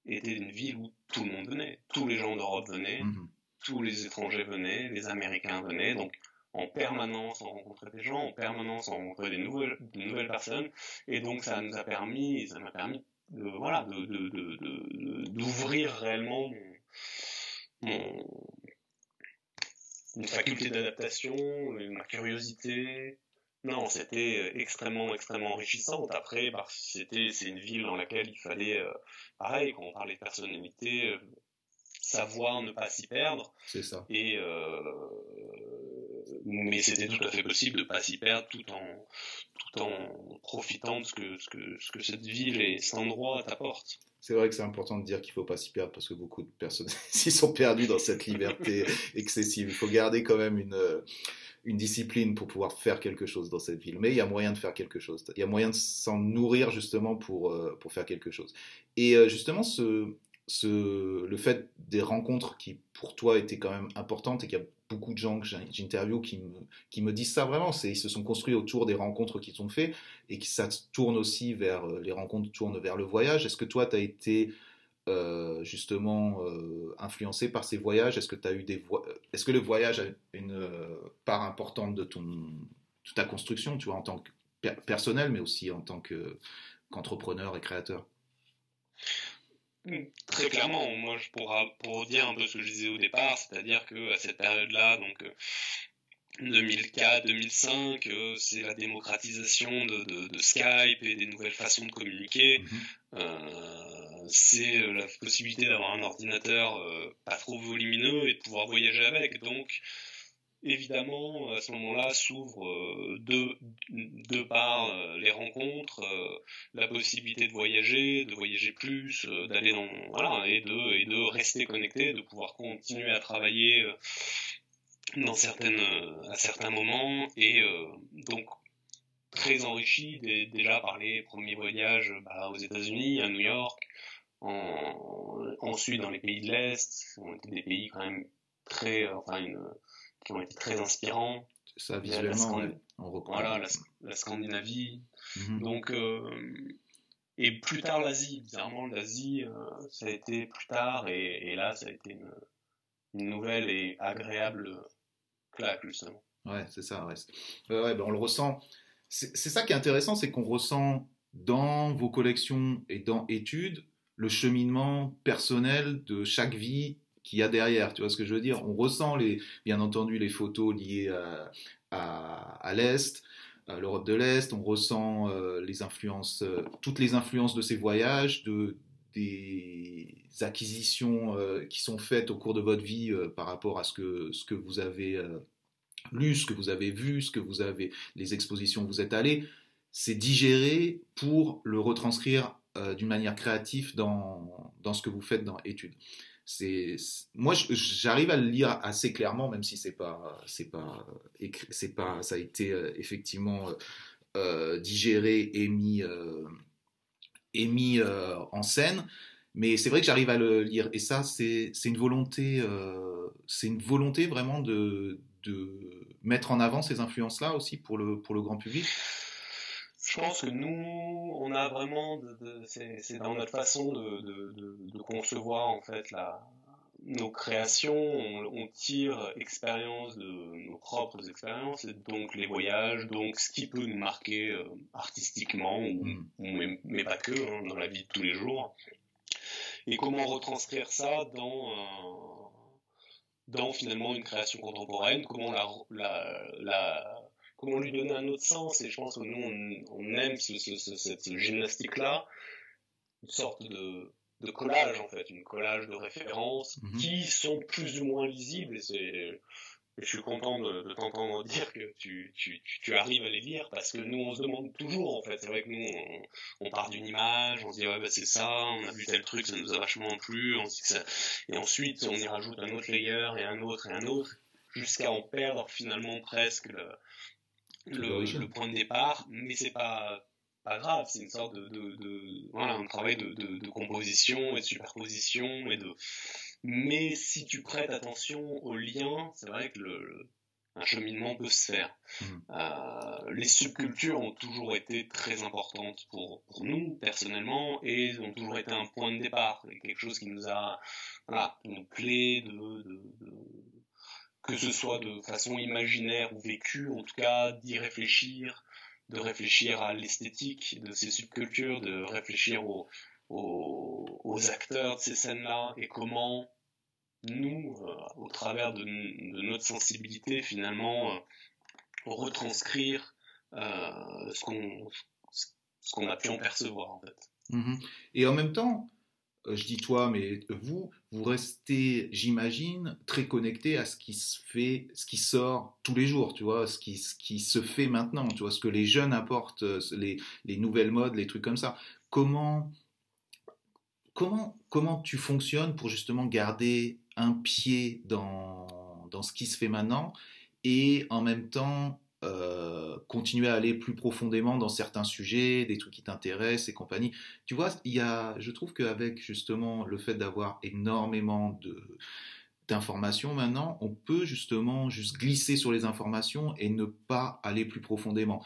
était une ville où tout le monde venait, tous les gens d'Europe venaient, mm-hmm. tous les étrangers venaient, les Américains venaient, donc en permanence on rencontrait des gens, en permanence on rencontrait des nouvelles, de nouvelles personnes, et donc ça nous a permis, ça m'a permis de, voilà, de, d'ouvrir réellement mon, une faculté d'adaptation, ma curiosité. Non, c'était extrêmement, extrêmement enrichissant. Après, bah, c'était, c'est une ville dans laquelle il fallait, euh, pareil, quand on parlait de personnalité, savoir ne pas s'y perdre. C'est ça. Et euh, mais c'était tout à fait possible de pas s'y perdre tout en tout en profitant de ce que ce que ce que cette ville et cet endroit t'apportent. C'est vrai que c'est important de dire qu'il faut pas s'y perdre parce que beaucoup de personnes s'y sont perdues dans cette liberté excessive. Il faut garder quand même une une discipline pour pouvoir faire quelque chose dans cette ville. Mais il y a moyen de faire quelque chose. Il y a moyen de s'en nourrir justement pour, euh, pour faire quelque chose. Et euh, justement, ce, ce, le fait des rencontres qui pour toi étaient quand même importantes et qu'il y a beaucoup de gens que j'interviewe qui me, disent ça vraiment, ils se sont construits autour des rencontres qu'ils ont fait et que ça tourne aussi vers les rencontres tournent vers le voyage. Est-ce que toi tu as été euh, justement euh, influencé par ces voyages? Est-ce que est-ce que le voyage a une euh, part importante de ton de ta construction, tu vois, en tant que personnel, mais aussi en tant qu'entrepreneur et créateur? Très clairement, moi, je pourrais pour dire un peu ce que je disais au départ, c'est-à-dire que à cette période-là, donc 2004-2005, euh, euh, c'est la démocratisation de, de, Skype et des nouvelles façons de communiquer. Mm-hmm. Euh, c'est la possibilité d'avoir un ordinateur pas trop volumineux et de pouvoir voyager avec. Donc, évidemment, à ce moment-là, s'ouvre euh, de, de par euh, les rencontres, euh, la possibilité de voyager, de voyager plus, d'aller dans voilà et de et de rester connecté, de pouvoir continuer à travailler dans certaines à certains moments. Et donc très enrichi déjà par les premiers voyages bah, aux États-Unis, à New York, ensuite dans les pays de l'Est, qui ont été des pays quand même très, enfin, qui ont été très inspirants. Ça, visuellement, on reprend. Voilà, la, Scandinavie. Mhm. Donc, euh, et plus tard l'Asie. Bizarrement, l'Asie, euh, ça a été plus tard, et, là, ça a été une, nouvelle et agréable claque, justement. Ouais, c'est ça, ouais. ouais ben, on le ressent. C'est ça qui est intéressant, c'est qu'on ressent dans vos collections et dans études le cheminement personnel de chaque vie qu'il y a derrière. Tu vois ce que je veux dire? On ressent les, bien entendu les photos liées à, à, l'Est, à l'Europe de l'Est. On ressent euh, les influences, euh, toutes les influences de ces voyages, de, des acquisitions euh, qui sont faites au cours de votre vie par rapport à ce que, ce que vous avez lu, ce que vous avez vu, ce que vous avez, les expositions où vous êtes allé. C'est digéré pour le retranscrire d'une manière créative dans, dans ce que vous faites dans études moi j'arrive à le lire assez clairement même si c'est pas c'est pas c'est pas ça a été euh, effectivement euh, euh, digéré et mis et mis en scène. Mais c'est vrai que j'arrive à le lire. Et ça c'est une volonté c'est une volonté vraiment de, mettre en avant ces influences là aussi pour le grand public je pense que nous, on a vraiment, c'est dans notre façon de, concevoir en fait la, nos créations, on, tire expérience de nos propres expériences, et donc les voyages, donc ce qui peut nous marquer euh, artistiquement, ou, mm. même, mais pas que, hein, dans la vie de tous les jours. Et comment retranscrire ça dans, dans finalement une création contemporaine, comment la, la, la comment lui donner un autre sens. Et je pense que nous, on, aime cette gymnastique-là, une sorte de, collage, en fait, une collage de références mhm. qui sont plus ou moins lisibles. Et c'est, je suis content de, t'entendre dire que tu, arrives à les lire parce que nous, on se demande toujours, en fait. C'est vrai que nous, on, part d'une image, on se dit, ouais, bah, c'est ça, on a vu tel truc, ça nous a vachement plu, et ensuite, on y rajoute un autre layer et un autre et un autre jusqu'à en perdre finalement presque le, le, point de départ, mais c'est pas pas grave, c'est une sorte de, de, voilà, un travail de, de, composition et de superposition et de. Mais si tu prêtes attention aux liens, c'est vrai que le, un cheminement peut se faire. Mmh. Euh, les subcultures ont toujours été très importantes pour, pour, nous personnellement et ont toujours été un point de départ, quelque chose qui nous a, voilà, une clé de, que ce soit de façon imaginaire ou vécue, en tout cas d'y réfléchir, de réfléchir à l'esthétique de ces subcultures, de réfléchir aux, aux, acteurs de ces scènes-là et comment nous, euh, au travers de, notre sensibilité, finalement, euh, retranscrire euh, ce qu'on ce qu'on a pu en percevoir en fait. Mm-hmm. Et en même temps, je dis toi, mais vous, vous restez, j'imagine, très connecté à ce qui se fait, ce qui sort tous les jours, tu vois, ce qui, ce qui se fait maintenant, tu vois, ce que les jeunes apportent, euh, les, les nouvelles modes, les trucs comme ça. Comment, comment, comment tu fonctionnes pour justement garder un pied dans, dans ce qui se fait maintenant et en même temps euh, continuer à aller plus profondément dans certains sujets, des trucs qui t'intéressent et compagnie. Tu vois, il y a, je trouve qu'avec justement le fait d'avoir énormément de d'informations maintenant, on peut justement juste glisser sur les informations et ne pas aller plus profondément.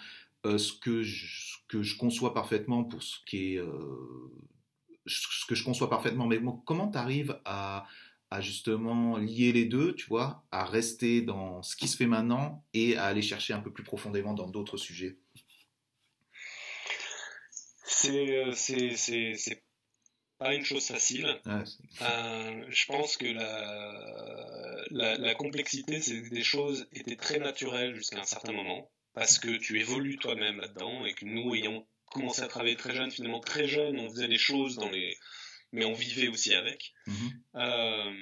Euh, ce, que je, que je conçois parfaitement pour ce qui est... Euh, ce que je conçois parfaitement, mais comment tu arrives à, à justement lier les deux, tu vois, à rester dans ce qui se fait maintenant et à aller chercher un peu plus profondément dans d'autres sujets. C'est euh, pas une chose facile. Euh, je pense que la, la, la complexité, des choses étaient très naturelles jusqu'à un certain moment, parce que tu évolues toi-même là-dedans et que nous ayons commencé à travailler très jeune, finalement très jeune, on faisait des choses dans les mais on vivait aussi avec. Mhm. Euh,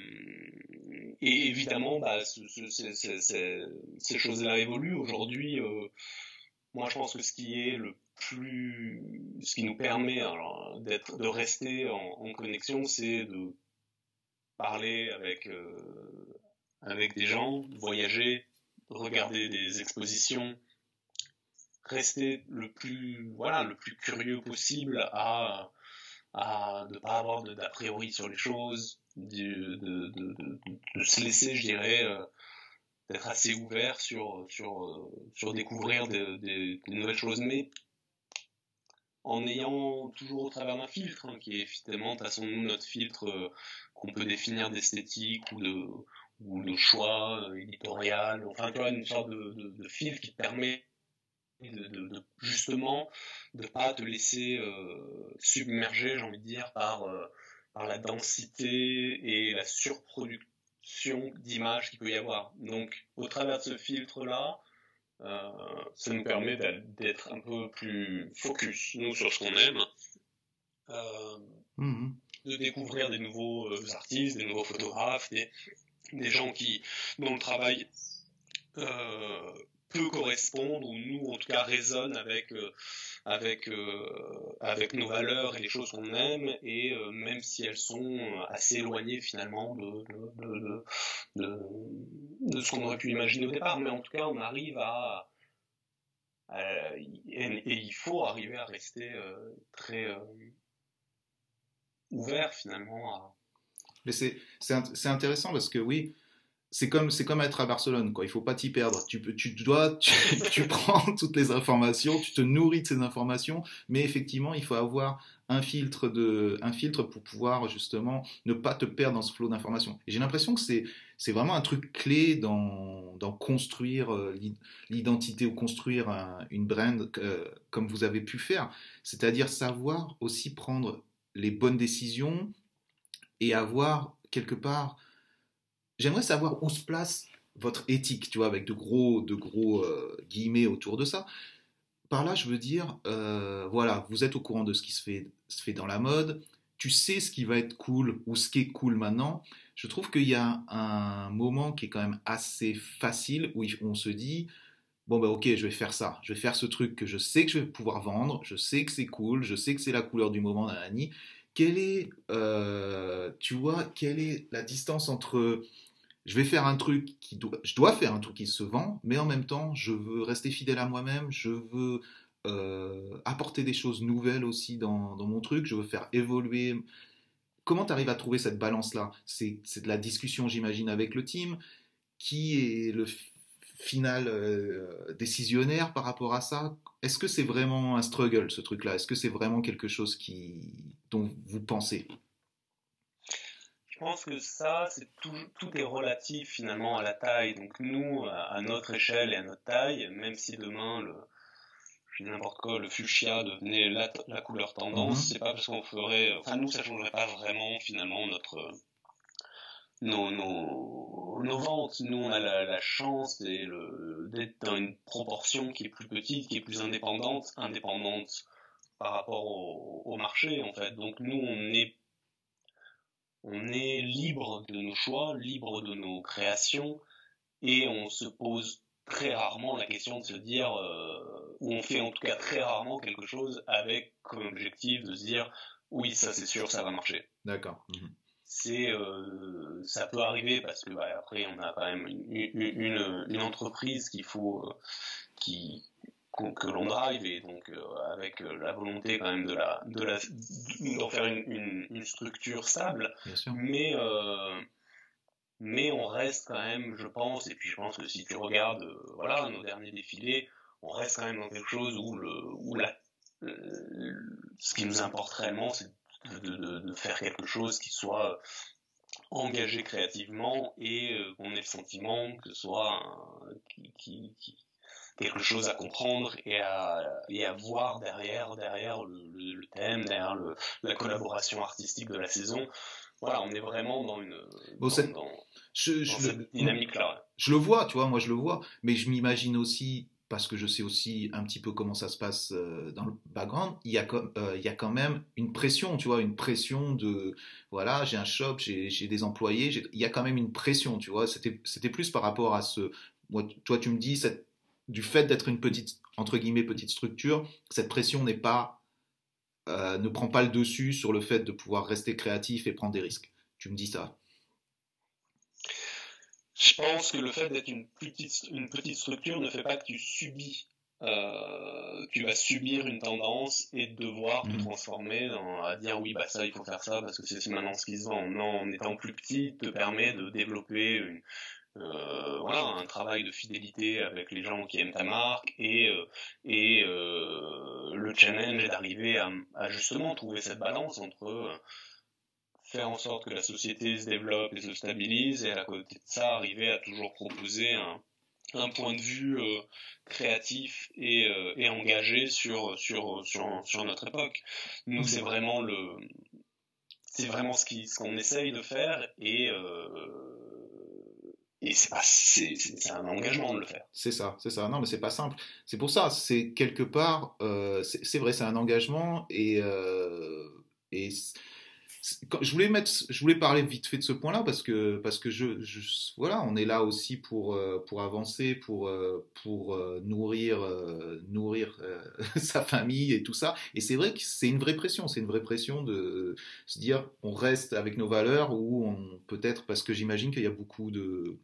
et évidemment, bah, ces choses-là évoluent. Aujourd'hui, euh, moi, je pense que ce qui est le plus, ce qui nous permet d'être, de rester en, connexion, c'est de parler avec euh, avec des gens, voyager, regarder des expositions, rester le plus, voilà, le plus curieux possible à, à ne pas avoir d'a priori sur les choses, de, se laisser, je dirais, euh, d'être assez ouvert sur, euh, découvrir des, nouvelles choses, mais en ayant toujours au travers d'un filtre, hein, qui est finalement, façon, notre filtre euh, qu'on peut définir d'esthétique ou de, choix éditorial, enfin, tu vois, une sorte de, filtre qui te permet de, de, justement de pas te laisser euh, submerger, j'ai envie de dire, par, euh, par la densité et la surproduction d'images qu'il peut y avoir. Donc, au travers de ce filtre-là, euh, ça nous permet d'être un peu plus focus, nous, sur ce qu'on aime, mmh. de découvrir des nouveaux artistes, des nouveaux photographes, des, des gens qui, dont le travail peut correspondre, ou nous en tout cas résonne avec, euh, avec, euh, avec nos valeurs et les choses qu'on aime, et euh, même si elles sont assez éloignées finalement de, de, de, de ce qu'on aurait pu imaginer au départ, mais en tout cas on arrive à... et, il faut arriver à rester très ouvert finalement à... Mais c'est intéressant parce que oui, c'est comme c'est comme être à Barcelone quoi. Il faut pas t'y perdre. Tu peux tu dois tu, prends toutes les informations tu te nourris de ces informations mais effectivement il faut avoir un filtre de un filtre pour pouvoir justement ne pas te perdre dans ce flot d'informations. J'ai l'impression que c'est c'est vraiment un truc clé dans, dans construire euh, l'identité ou construire une brand euh, comme vous avez pu faire. C'est-à-dire savoir aussi prendre les bonnes décisions et avoir quelque part J'aimerais savoir où se place votre éthique, tu vois, avec de gros, de gros euh, guillemets autour de ça. Par là, je veux dire, euh, voilà, vous êtes au courant de ce qui se fait, se fait dans la mode, tu sais ce qui va être cool ou ce qui est cool maintenant. Je trouve qu'il y a un moment qui est quand même assez facile où on se dit, bon ben ok, je vais faire ça, je vais faire ce truc que je sais que je vais pouvoir vendre, je sais que c'est cool, je sais que c'est la couleur du moment, nanani. Quelle est, euh, tu vois, quelle est la distance entre je vais faire un truc qui je dois faire un truc qui se vend, mais en même temps, je veux rester fidèle à moi-même, je veux euh, apporter des choses nouvelles aussi dans, mon truc, je veux faire évoluer. Comment tu arrives à trouver cette balance-là? C'est, de la discussion, j'imagine, avec le team. Qui est le final euh, décisionnaire par rapport à ça? Est-ce que c'est vraiment un struggle, ce truc-là? Est-ce que c'est vraiment quelque chose qui, dont vous pensez? Je pense que ça, c'est tout, tout est relatif finalement à la taille. Donc nous, à notre échelle et à notre taille, même si demain le, n'importe quoi, le fuchsia devenait la, la couleur tendance, mhm. c'est pas parce qu'on ferait, enfin nous, ça changerait pas vraiment finalement notre nos, nos, nos ventes. Nous, on a la, la chance d'être dans une proportion qui est plus petite, qui est plus indépendante, indépendante par rapport au, au marché en fait. Donc nous, on est on est libre de nos choix, libre de nos créations, et on se pose très rarement la question de se dire, euh, ou on fait en tout cas très rarement quelque chose avec comme objectif de se dire, oui, ça c'est sûr, ça va marcher. D'accord. Mhm. C'est, euh, ça peut arriver parce que bah, après on a quand même une, une, une entreprise qu'il faut, euh, qui, que l'on drive et donc euh, avec euh, la volonté quand même de la de la d'en faire une, une, structure stable. Mais euh, mais on reste quand même je pense et puis je pense que si tu regardes voilà nos derniers défilés on reste quand même dans quelque chose où le où la ce qui nous importe réellement c'est de, de, faire quelque chose qui soit engagé créativement et qu'on ait le sentiment que ce soit qui, qui, quelque chose à comprendre et à, et à voir derrière, derrière le, le, thème, derrière le, la collaboration artistique de la saison. Voilà, on est vraiment dans une dans, je, cette dynamique-là. Je le vois, tu vois, moi je le vois, mais je m'imagine aussi parce que je sais aussi un petit peu comment ça se passe euh, dans le background, il y, a, euh, il y a quand même une pression, tu vois, une pression de, voilà, j'ai un shop, j'ai des employés, il y a quand même une pression, tu vois, c'était plus par rapport à ce, moi, toi tu me dis, cette du fait d'être une petite, entre guillemets, petite structure, cette pression n'est pas, euh, ne prend pas le dessus sur le fait de pouvoir rester créatif et prendre des risques. Tu me dis ça Je pense que le fait d'être une petite, une petite structure ne fait pas que tu subis euh, tu vas subir une tendance et devoir te mmh. transformer dans, à dire oui bah ça il faut faire ça parce que c'est maintenant ce qui se vend. Non, en étant plus petit te permet de développer une, euh, voilà, un travail de fidélité avec les gens qui aiment ta marque et, euh, et euh, le challenge est d'arriver à, à, justement trouver cette balance entre faire en sorte que la société se développe et se stabilise et à côté de ça arriver à toujours proposer un, un point de vue euh, créatif et, euh, et, engagé sur, sur, sur, sur notre époque. Nous, c'est vraiment le, c'est vraiment ce qu'on ce essaye de faire et, euh, et c'est un engagement de le faire. C'est ça, c'est ça. Non, mais c'est pas simple. C'est pour ça, c'est quelque part, euh, c'est vrai, c'est un engagement et, euh, et je voulais mettre, je voulais parler vite fait de ce point-là parce que parce que je, voilà, on est là aussi pour euh, pour avancer, pour euh, pour euh, nourrir nourrir sa famille et tout ça. Et c'est vrai que c'est une vraie pression, c'est une vraie pression de se dire on reste avec nos valeurs ou peut-être parce que j'imagine qu'il y a beaucoup de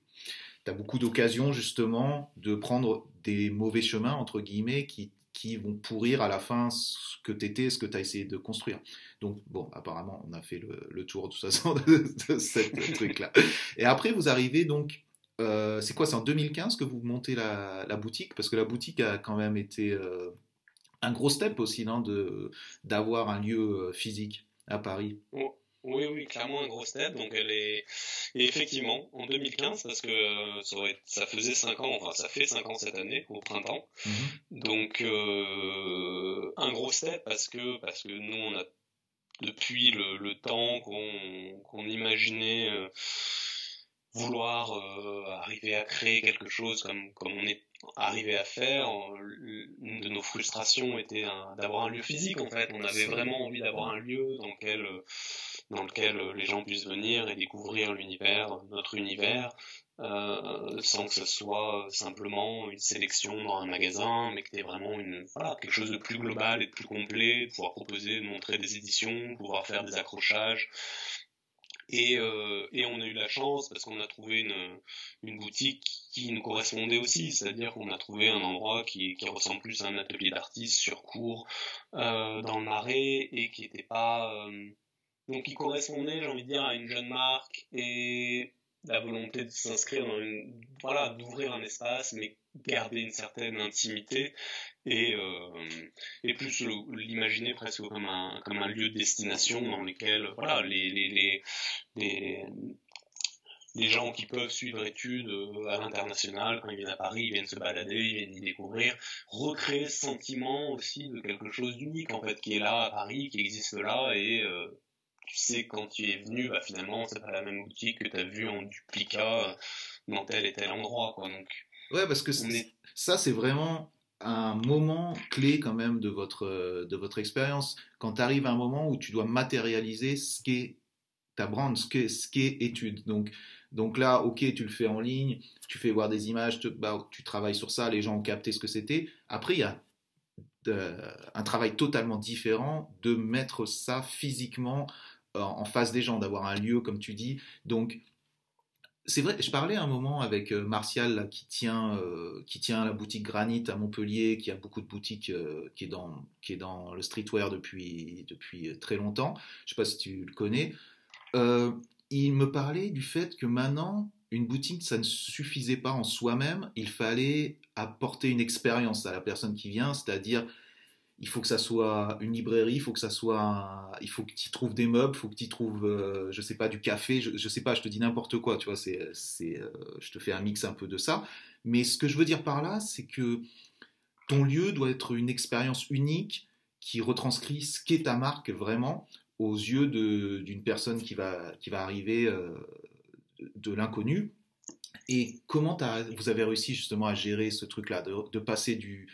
T'as beaucoup d'occasions justement de prendre des mauvais chemins entre guillemets qui qui vont pourrir à la fin ce que tu étais, ce que tu as essayé de construire. Donc, bon, apparemment, on a fait le, tour de toute façon de, de ce truc-là. Et après, vous arrivez donc, euh, c'est quoi, c'est en 2015 que vous montez la, boutique? Parce que la boutique a quand même été euh, un gros step aussi, non, d'avoir un lieu euh, physique à Paris. Oui, oui, clairement un gros step. Donc elle est et effectivement en 2015 parce que euh, ça, ça faisait 5 ans, enfin ça fait 5 ans cette année au printemps. Mhm. Donc euh, un gros step parce que parce que nous on a depuis le, le temps qu'on qu'on imaginait euh, vouloir arriver à créer quelque chose comme comme on est arrivé à faire, une de nos frustrations était d'avoir un lieu physique en fait. On avait vraiment envie d'avoir un lieu dans lequel dans lequel euh, les gens puissent venir et découvrir l'univers, notre univers, euh, sans que ce soit simplement une sélection dans un magasin, mais que tu vraiment une, voilà, quelque chose de plus global et de plus complet, pouvoir proposer, montrer des éditions, pouvoir faire des accrochages. Et, euh, et on a eu la chance parce qu'on a trouvé une, une boutique qui nous correspondait aussi, c'est-à-dire qu'on a trouvé un endroit qui, qui ressemble plus à un atelier d'artiste sur cours euh, dans le marais et qui n'était pas euh, donc il correspondait, j'ai envie de dire, à une jeune marque et la volonté de s'inscrire dans une, voilà, d'ouvrir un espace, mais garder une certaine intimité et, euh, et plus l'imaginer presque comme un, comme un lieu de destination dans lequel, voilà, les, les, les, les les gens qui peuvent suivre études euh, à l'international, quand ils viennent à Paris, ils viennent se balader, ils viennent y découvrir, recréer ce sentiment aussi de quelque chose d'unique en fait, qui est là à Paris, qui existe là et euh, tu sais quand tu es venu, bah finalement c'est pas la même boutique que tu as vu en duplicat euh, dans tel et tel endroit quoi. Donc ouais parce que ça c'est vraiment un moment clé quand même de votre de votre expérience quand tu arrives à un moment où tu dois matérialiser ce qu'est ta brand, ce qu'est ce qu'est étude. Donc donc là, ok, tu le fais en ligne, tu fais voir des images, bah, tu travailles sur ça, les gens ont capté ce que c'était. Après, il y a un travail totalement différent de mettre ça physiquement en face des gens, d'avoir un lieu, comme tu dis. Donc, c'est vrai, je parlais un moment avec euh, Martial qui, tient, euh, qui tient la boutique Granit à Montpellier, qui a beaucoup de boutiques, euh, qui, est dans, qui est dans le streetwear depuis, depuis très longtemps. Je sais pas si tu le connais. il me parlait du fait que maintenant, une boutique, ça ne suffisait pas en soi-même, il fallait apporter une expérience à la personne qui vient, c'est-à-dire il faut que ça soit une librairie, il faut que ça soit, il faut que tu trouves des meubles, il faut que tu trouves, euh, je sais pas, du café, je, je sais pas, je te dis n'importe quoi, tu vois, c'est, euh, je te fais un mix un peu de ça. Mais ce que je veux dire par là, c'est que ton lieu doit être une expérience unique qui retranscrit ce qu'est ta marque vraiment aux yeux d'une personne qui va, qui va arriver euh, de l'inconnu. Et comment vous avez réussi justement à gérer ce truc-là, de passer du,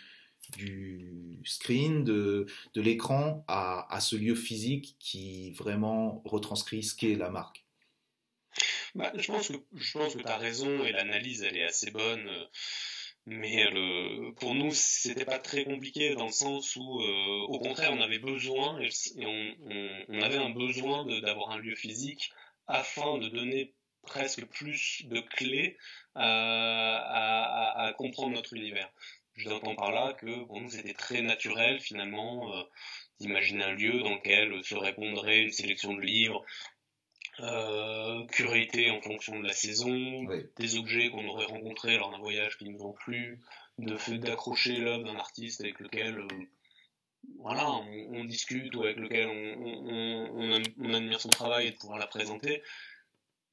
du screen, de, de l'écran à, à, ce lieu physique qui vraiment retranscrit ce qu'est la marque bah, Je pense que, je que tu as raison et l'analyse elle est assez bonne. Mais le, pour nous, c'était pas très compliqué dans le sens où, euh, au contraire, on avait besoin et, on, avait un besoin d'avoir un lieu physique afin de donner presque plus de clés à, à comprendre notre univers J'entends par là que pour nous c'était très naturel finalement euh, d'imaginer un lieu dans lequel se répondrait une sélection de livres euh, en fonction de la saison, des objets qu'on aurait rencontrés lors d'un voyage qui nous ont plu, de fait d'accrocher l'œuvre d'un artiste avec lequel euh, voilà, on, discute ou avec lequel on, on, admire son travail et de pouvoir la présenter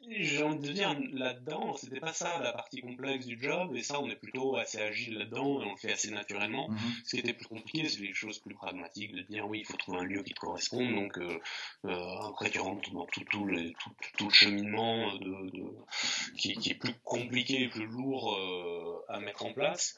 j'ai envie de dire, là-dedans, c'était pas ça la partie complexe du job, et ça, on est plutôt assez agile là-dedans, et on le fait assez naturellement. Mhm. Ce qui était plus compliqué, c'est les choses plus pragmatiques, de dire, oui, il faut trouver un lieu qui te corresponde, donc euh, euh, après, tu rentres dans tout, tout, le, tout, le cheminement de, de qui, qui, est plus compliqué et plus lourd euh, à mettre en place.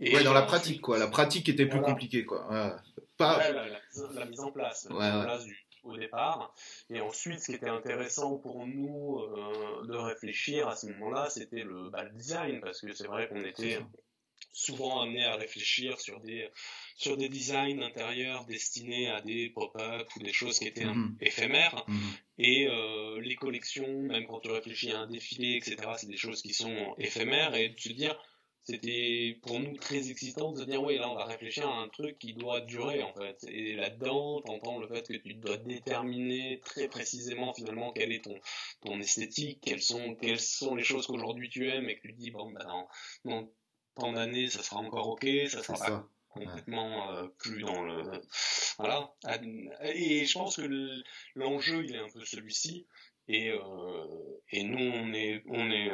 Et ouais, dans la pratique, quoi. La pratique était plus compliquée, quoi. Pas... la, mise en place, la mise en place du au départ. Et ensuite, ce qui était intéressant pour nous euh, de réfléchir à ce moment-là, c'était le, bah, le, design, parce que c'est vrai qu'on était souvent amené à réfléchir sur des sur des designs intérieurs destinés à des pop-up ou des choses qui étaient mhm. éphémères mhm. et euh, les collections même quand tu réfléchis à un défilé etc c'est des choses qui sont éphémères et de se dire c'était pour nous très excitant de se dire oui là on va réfléchir à un truc qui doit durer en fait. Et là-dedans t'entends le fait que tu dois déterminer très précisément finalement quelle est ton ton esthétique quelles sont quelles sont les choses qu'aujourd'hui tu aimes et que tu te dis bon ben dans, tant d'années ça sera encore ok ça sera pas complètement euh, plus dans le voilà. Et je pense que l'enjeu il est un peu celui-ci et, euh, et nous, on est, on est,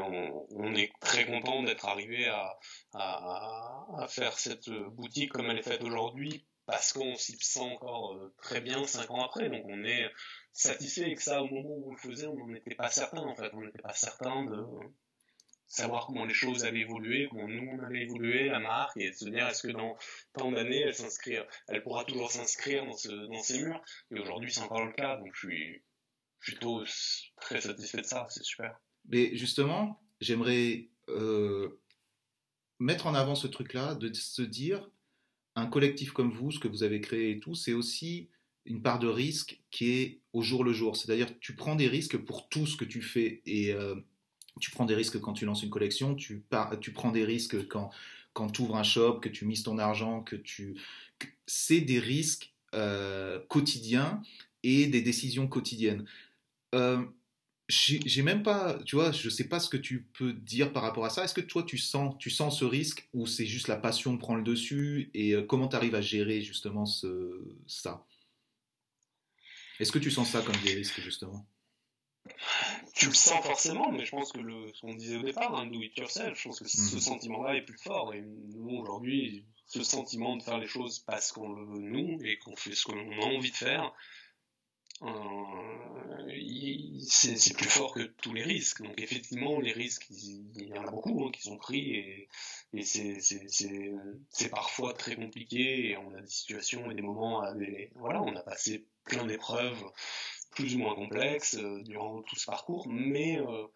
on, est très content d'être arrivé à, à, à, faire cette boutique comme elle est faite aujourd'hui, parce qu'on s'y sent encore euh, très bien cinq ans après. Donc on est satisfait que ça, au moment où on le faisait, on n'en était pas certain en fait. On n'était pas certain de savoir comment les choses allaient évoluer, comment nous on allait évoluer, la marque, et de se dire est-ce que dans tant d'années elle s'inscrire, elle pourra toujours s'inscrire dans, ce, dans ces murs? Et aujourd'hui c'est encore le cas, donc je suis plutôt très satisfait de ça, c'est super. Mais justement, j'aimerais euh, mettre en avant ce truc-là, de se dire, un collectif comme vous, ce que vous avez créé et tout, c'est aussi une part de risque qui est au jour le jour. C'est-à-dire tu prends des risques pour tout ce que tu fais. Et euh, tu prends des risques quand tu lances une collection, tu, tu prends des risques quand, quand tu ouvres un shop, que tu mises ton argent, que tu... C'est des risques euh, quotidiens et des décisions quotidiennes. Euh, j'ai même pas, tu vois, je sais pas ce que tu peux dire par rapport à ça. Est-ce que toi, tu sens, tu sens ce risque ou c'est juste la passion de prendre le dessus et euh, comment tu arrives à gérer justement ce, ça? Est-ce que tu sens ça comme des risques justement? Tu le sens forcément, mais je pense que le, ce qu'on disait au départ, hein, do it yourself, je pense que ce mhm. sentiment-là est plus fort. Et nous, aujourd'hui, ce sentiment de faire les choses parce qu'on le veut nous et qu'on fait ce qu'on a envie de faire, euh, c'est plus fort que tous les risques. Donc effectivement, les risques, il y en a beaucoup hein, qui sont pris et, c'est parfois très compliqué et on a des situations et des moments, à voilà, on a passé plein d'épreuves plus ou moins complexes euh, durant tout ce parcours, mais euh,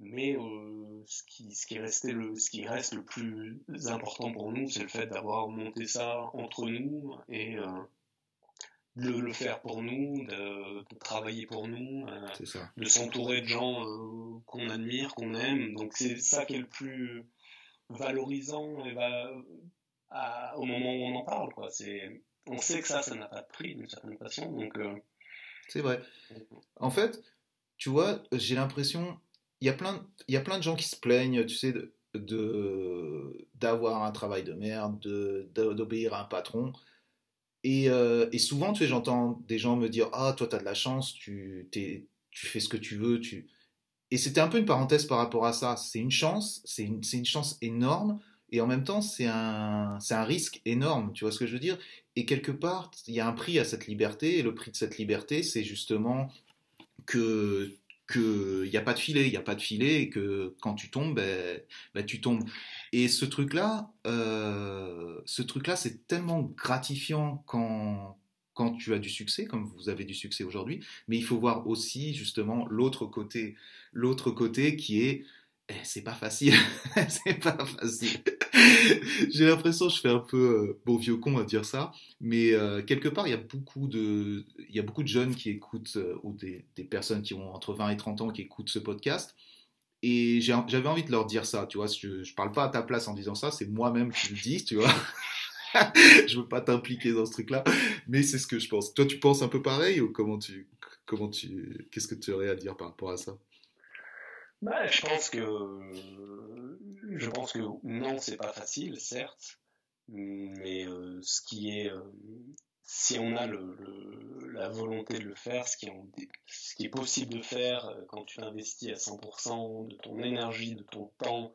mais euh, ce, qui, ce, qui le, ce qui reste le plus important pour nous, c'est le fait d'avoir monté ça entre nous et, de le faire pour nous, de, travailler pour nous, euh, de s'entourer de gens euh, qu'on admire, qu'on aime. Donc c'est ça qui est le plus valorisant et va, au moment où on en parle. Quoi. On sait que ça, ça n'a pas de prix d'une certaine façon. Donc, euh, c'est vrai. En fait, tu vois, j'ai l'impression, il y a plein, de gens qui se plaignent, tu sais, de, d'avoir un travail de merde, de, d'obéir à un patron. Euh, et, souvent, tu sais, j'entends des gens me dire Ah, toi, tu as de la chance, tu, tu fais ce que tu veux. Tu... Et c'était un peu une parenthèse par rapport à ça. C'est une chance, c'est une, une, chance énorme, et en même temps, c'est un, un risque énorme. Tu vois ce que je veux dire? Et quelque part, il y a un prix à cette liberté, et le prix de cette liberté, c'est justement que qu'il n'y a pas de filet, il n'y a pas de filet, et que quand tu tombes, ben, ben tu tombes. Et ce truc-là, euh, ce truc-là, c'est tellement gratifiant quand, quand tu as du succès, comme vous avez du succès aujourd'hui, mais il faut voir aussi justement l'autre côté, l'autre côté qui est c'est pas facile, c'est pas facile. J'ai l'impression que je fais un peu euh, bon vieux con à dire ça, mais euh, quelque part il y a beaucoup de, y a beaucoup de jeunes qui écoutent ou des, des, personnes qui ont entre 20 et 30 ans qui écoutent ce podcast et j'avais envie de leur dire ça, tu vois. Je, je parle pas à ta place en disant ça, c'est moi-même qui le dis, tu vois. je veux pas t'impliquer dans ce truc-là, mais c'est ce que je pense. Toi, tu penses un peu pareil ou comment tu, comment tu, qu'est-ce que tu aurais à dire par rapport à ça? Bah, je pense que, je pense que non, c'est pas facile, certes, mais euh, ce qui est, euh, si on a le, la volonté de le faire, ce qui, est, ce qui est possible de faire euh, quand tu investis à 100% de ton énergie, de ton temps,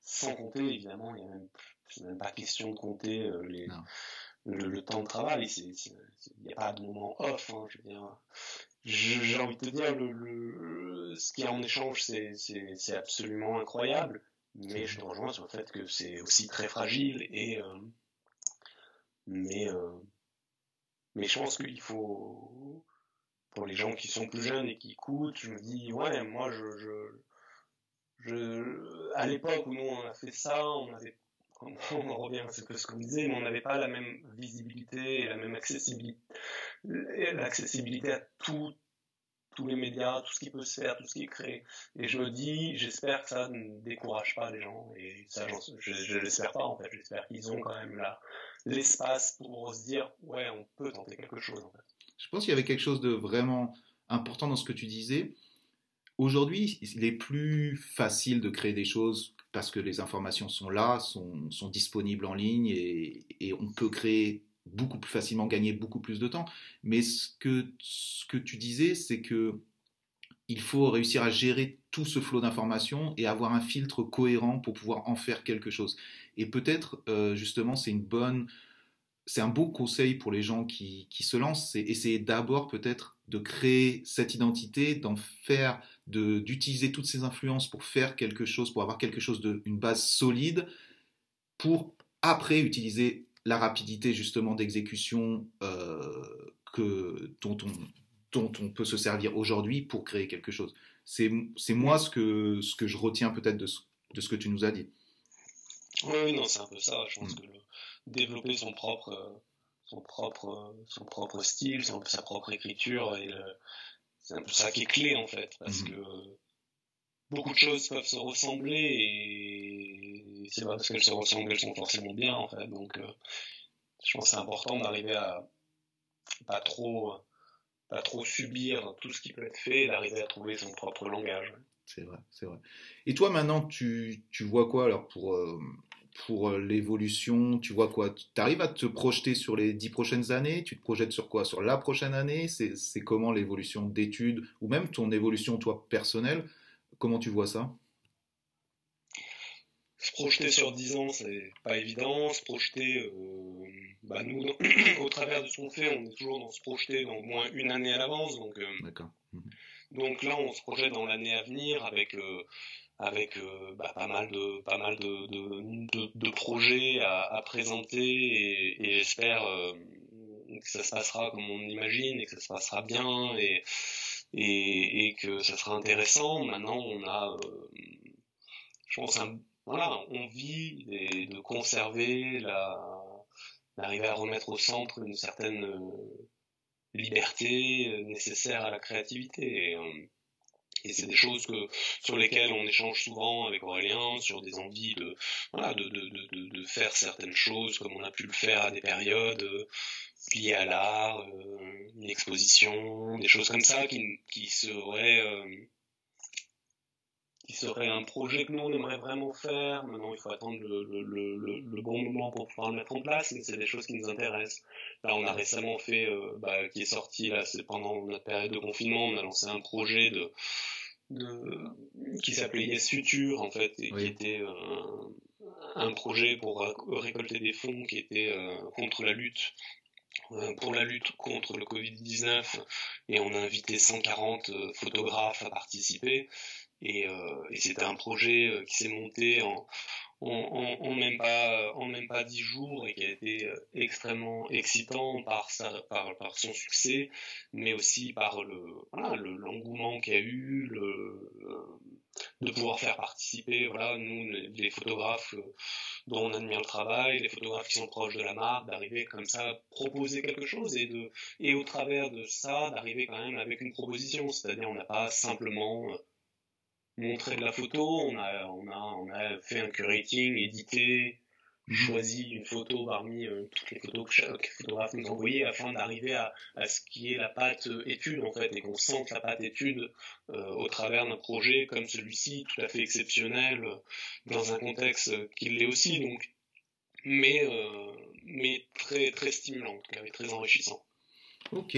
sans compter, évidemment, il n'y a même, même, pas question de compter les, le, temps de travail, il n'y a pas de moment off, hein, je veux dire. J'ai envie de te dire, le, ce qu'il y a en échange, c'est absolument incroyable, mais je te rejoins sur le fait que c'est aussi très fragile et euh, mais euh, mais je pense qu'il faut pour les gens qui sont plus jeunes et qui écoutent, je me dis ouais moi je, je, je à l'époque où nous on a fait ça, on avait on en revient à ce que ce qu'on disait, mais on n'avait pas la même visibilité et la même accessibilité, l'accessibilité à tous les médias, tout ce qui peut se faire, tout ce qui est créé. Et je me dis, j'espère que ça ne décourage pas les gens. Et ça, je, je l'espère pas en fait. J'espère qu'ils ont quand même l'espace pour se dire, ouais, on peut tenter quelque chose. Je pense qu'il y avait quelque chose de vraiment important dans ce que tu disais. Aujourd'hui, il est plus facile de créer des choses parce que les informations sont là, sont, disponibles en ligne et, on peut créer beaucoup plus facilement, gagner beaucoup plus de temps. Mais ce que, ce que tu disais, c'est que il faut réussir à gérer tout ce flot d'informations et avoir un filtre cohérent pour pouvoir en faire quelque chose. Et peut-être, euh, justement, c'est une bonne, c'est un beau conseil pour les gens qui, qui se lancent, c'est essayer d'abord peut-être de créer cette identité, d'en faire, d'utiliser toutes ces influences pour faire quelque chose, pour avoir quelque chose de, une base solide, pour après utiliser la rapidité justement d'exécution euh, que dont on, dont on peut se servir aujourd'hui pour créer quelque chose. C'est moi ce que, ce que je retiens peut-être de, de ce que tu nous as dit. Oui, non, c'est un peu ça. Je pense mm. que développer son propre, son propre, son propre style, sa propre écriture, c'est un peu ça qui est clé en fait, parce mm-hmm. que beaucoup de choses peuvent se ressembler et c'est pas parce qu'elles se ressemblent qu'elles sont forcément bien en fait. Donc, euh, je pense que c'est important d'arriver à pas trop, pas trop subir tout ce qui peut être fait, d'arriver à trouver son propre langage. C'est vrai, c'est vrai. Et toi maintenant, tu, tu vois quoi alors pour, euh, pour euh, l'évolution Tu vois quoi Tu arrives à te projeter sur les dix prochaines années Tu te projettes sur quoi? Sur la prochaine année C'est comment l'évolution d'études ou même ton évolution toi personnelle Comment tu vois ça? Se projeter sur 10 ans, c'est pas évident. Se projeter, euh, bah nous, au travers de ce qu'on fait, on est toujours dans se projeter dans au moins une année à l'avance. Donc, euh, donc là, on se projette dans l'année à venir avec euh, avec bah, pas mal de pas mal de, de, de, projets à, à, présenter et, et j'espère que ça se passera comme on imagine et que ça se passera bien et et, et que ça sera intéressant. Maintenant, on a, je pense, un voilà, on de conserver la, d'arriver à remettre au centre une certaine euh, liberté euh, nécessaire à la créativité. Euh, et c'est des choses que sur lesquelles on échange souvent avec Aurélien sur des envies de voilà de, de, de, de faire certaines choses comme on a pu le faire à des périodes liées à l'art, une exposition, des choses comme ça qui, qui seraient qui serait un projet que nous on aimerait vraiment faire. Maintenant, il faut attendre le, le, le, le, bon moment pour pouvoir le mettre en place, mais c'est des choses qui nous intéressent. Là, on a récemment fait, euh, bah, qui est sorti là, c'est pendant notre période de confinement, on a lancé un projet de, de qui s'appelait Yes Future en fait, et qui était un, un, projet pour récolter des fonds qui était euh, contre la lutte euh, pour la lutte contre le Covid-19 et on a invité 140 photographes à participer et, euh, et c'était un projet euh, qui s'est monté en, même pas en même pas dix jours et qui a été euh, extrêmement excitant par son succès mais aussi par le l'engouement qu'il y a eu de pouvoir faire participer voilà nous les photographes dont on admire le travail les photographes qui sont proches de la marque d'arriver comme ça proposer quelque chose et de et au travers de ça d'arriver quand même avec une proposition. C'est-à-dire on n'a pas simplement montrer de la photo, on a, on a, on a fait un curating, édité, choisi une photo parmi euh, toutes les photos que chaque photographe nous envoyait afin d'arriver à, à, ce qui est la pâte étude en fait et qu'on sente la pâte étude euh, au travers d'un projet comme celui-ci tout à fait exceptionnel dans un contexte qui l'est aussi donc mais euh, mais très très stimulant en tout cas et très enrichissant. Ok.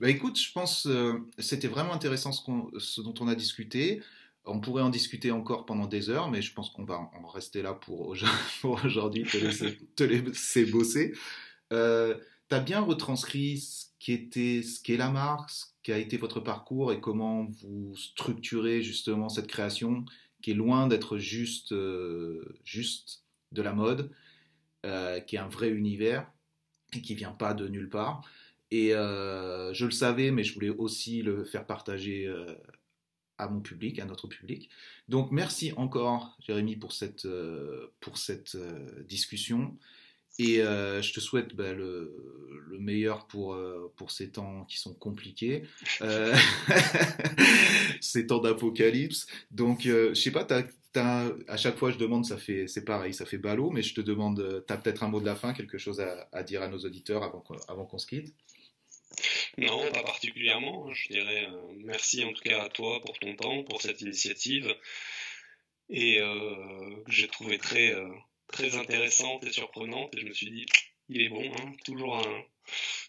Bah écoute, je pense euh, c'était vraiment intéressant ce, ce, dont on a discuté. On pourrait en discuter encore pendant des heures, mais je pense qu'on va en rester là pour, aujourd'hui, te laisser, te laisser bosser. Euh, tu as bien retranscrit ce qu'était, ce qu'est la marque, ce qu'a été votre parcours et comment vous structurez justement cette création qui est loin d'être juste, euh, juste de la mode, euh, qui est un vrai univers et qui vient pas de nulle part. Et euh, je le savais, mais je voulais aussi le faire partager euh, à mon public, à notre public. Donc merci encore, Jérémy, pour cette, euh, pour cette discussion. Et je te souhaite bah, le, le, meilleur pour, pour ces temps qui sont compliqués, ces temps d'apocalypse. Donc, je sais pas, à chaque fois je demande, ça fait, c'est pareil, ça fait ballot, mais je te demande, tu as peut-être un mot de la fin, quelque chose à, à dire à nos auditeurs avant, avant qu'on se quitte? Non, pas particulièrement. Je dirais euh, merci en tout cas à toi pour ton temps, pour cette initiative, et euh, que j'ai trouvé très, euh, très intéressante et surprenante. Et je me suis dit, il est bon, hein, toujours, un,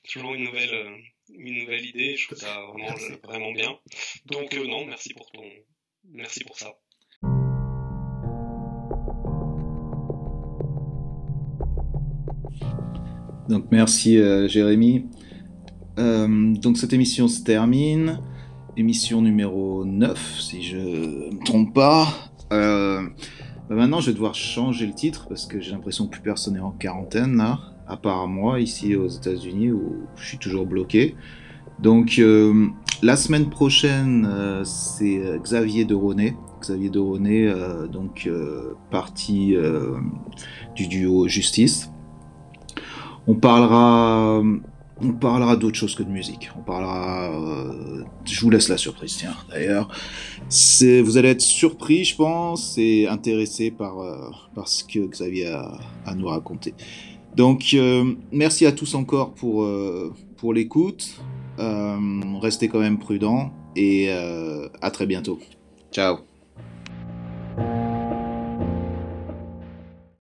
toujours une, nouvelle, une nouvelle idée. Je trouve ça vraiment, vraiment bien. Donc non, merci pour ton, merci pour ça. Donc merci Jérémy. Euh, donc cette émission se termine. Émission numéro 9, si je ne me trompe pas. Euh, bah maintenant, je vais devoir changer le titre parce que j'ai l'impression que plus personne n'est en quarantaine, à part moi, ici aux États-Unis, où je suis toujours bloqué. Donc, euh, la semaine prochaine, c'est Xavier de Ronet. Xavier de Ronet, donc partie du duo Justice. On parlera on parlera d'autre chose que de musique. On parlera. Euh, je vous laisse la surprise, tiens. D'ailleurs, vous allez être surpris, je pense, et intéressé par, euh, ce que Xavier a à nous raconter. Donc, euh, merci à tous encore pour, pour l'écoute. restez quand même prudents et à très bientôt. Ciao.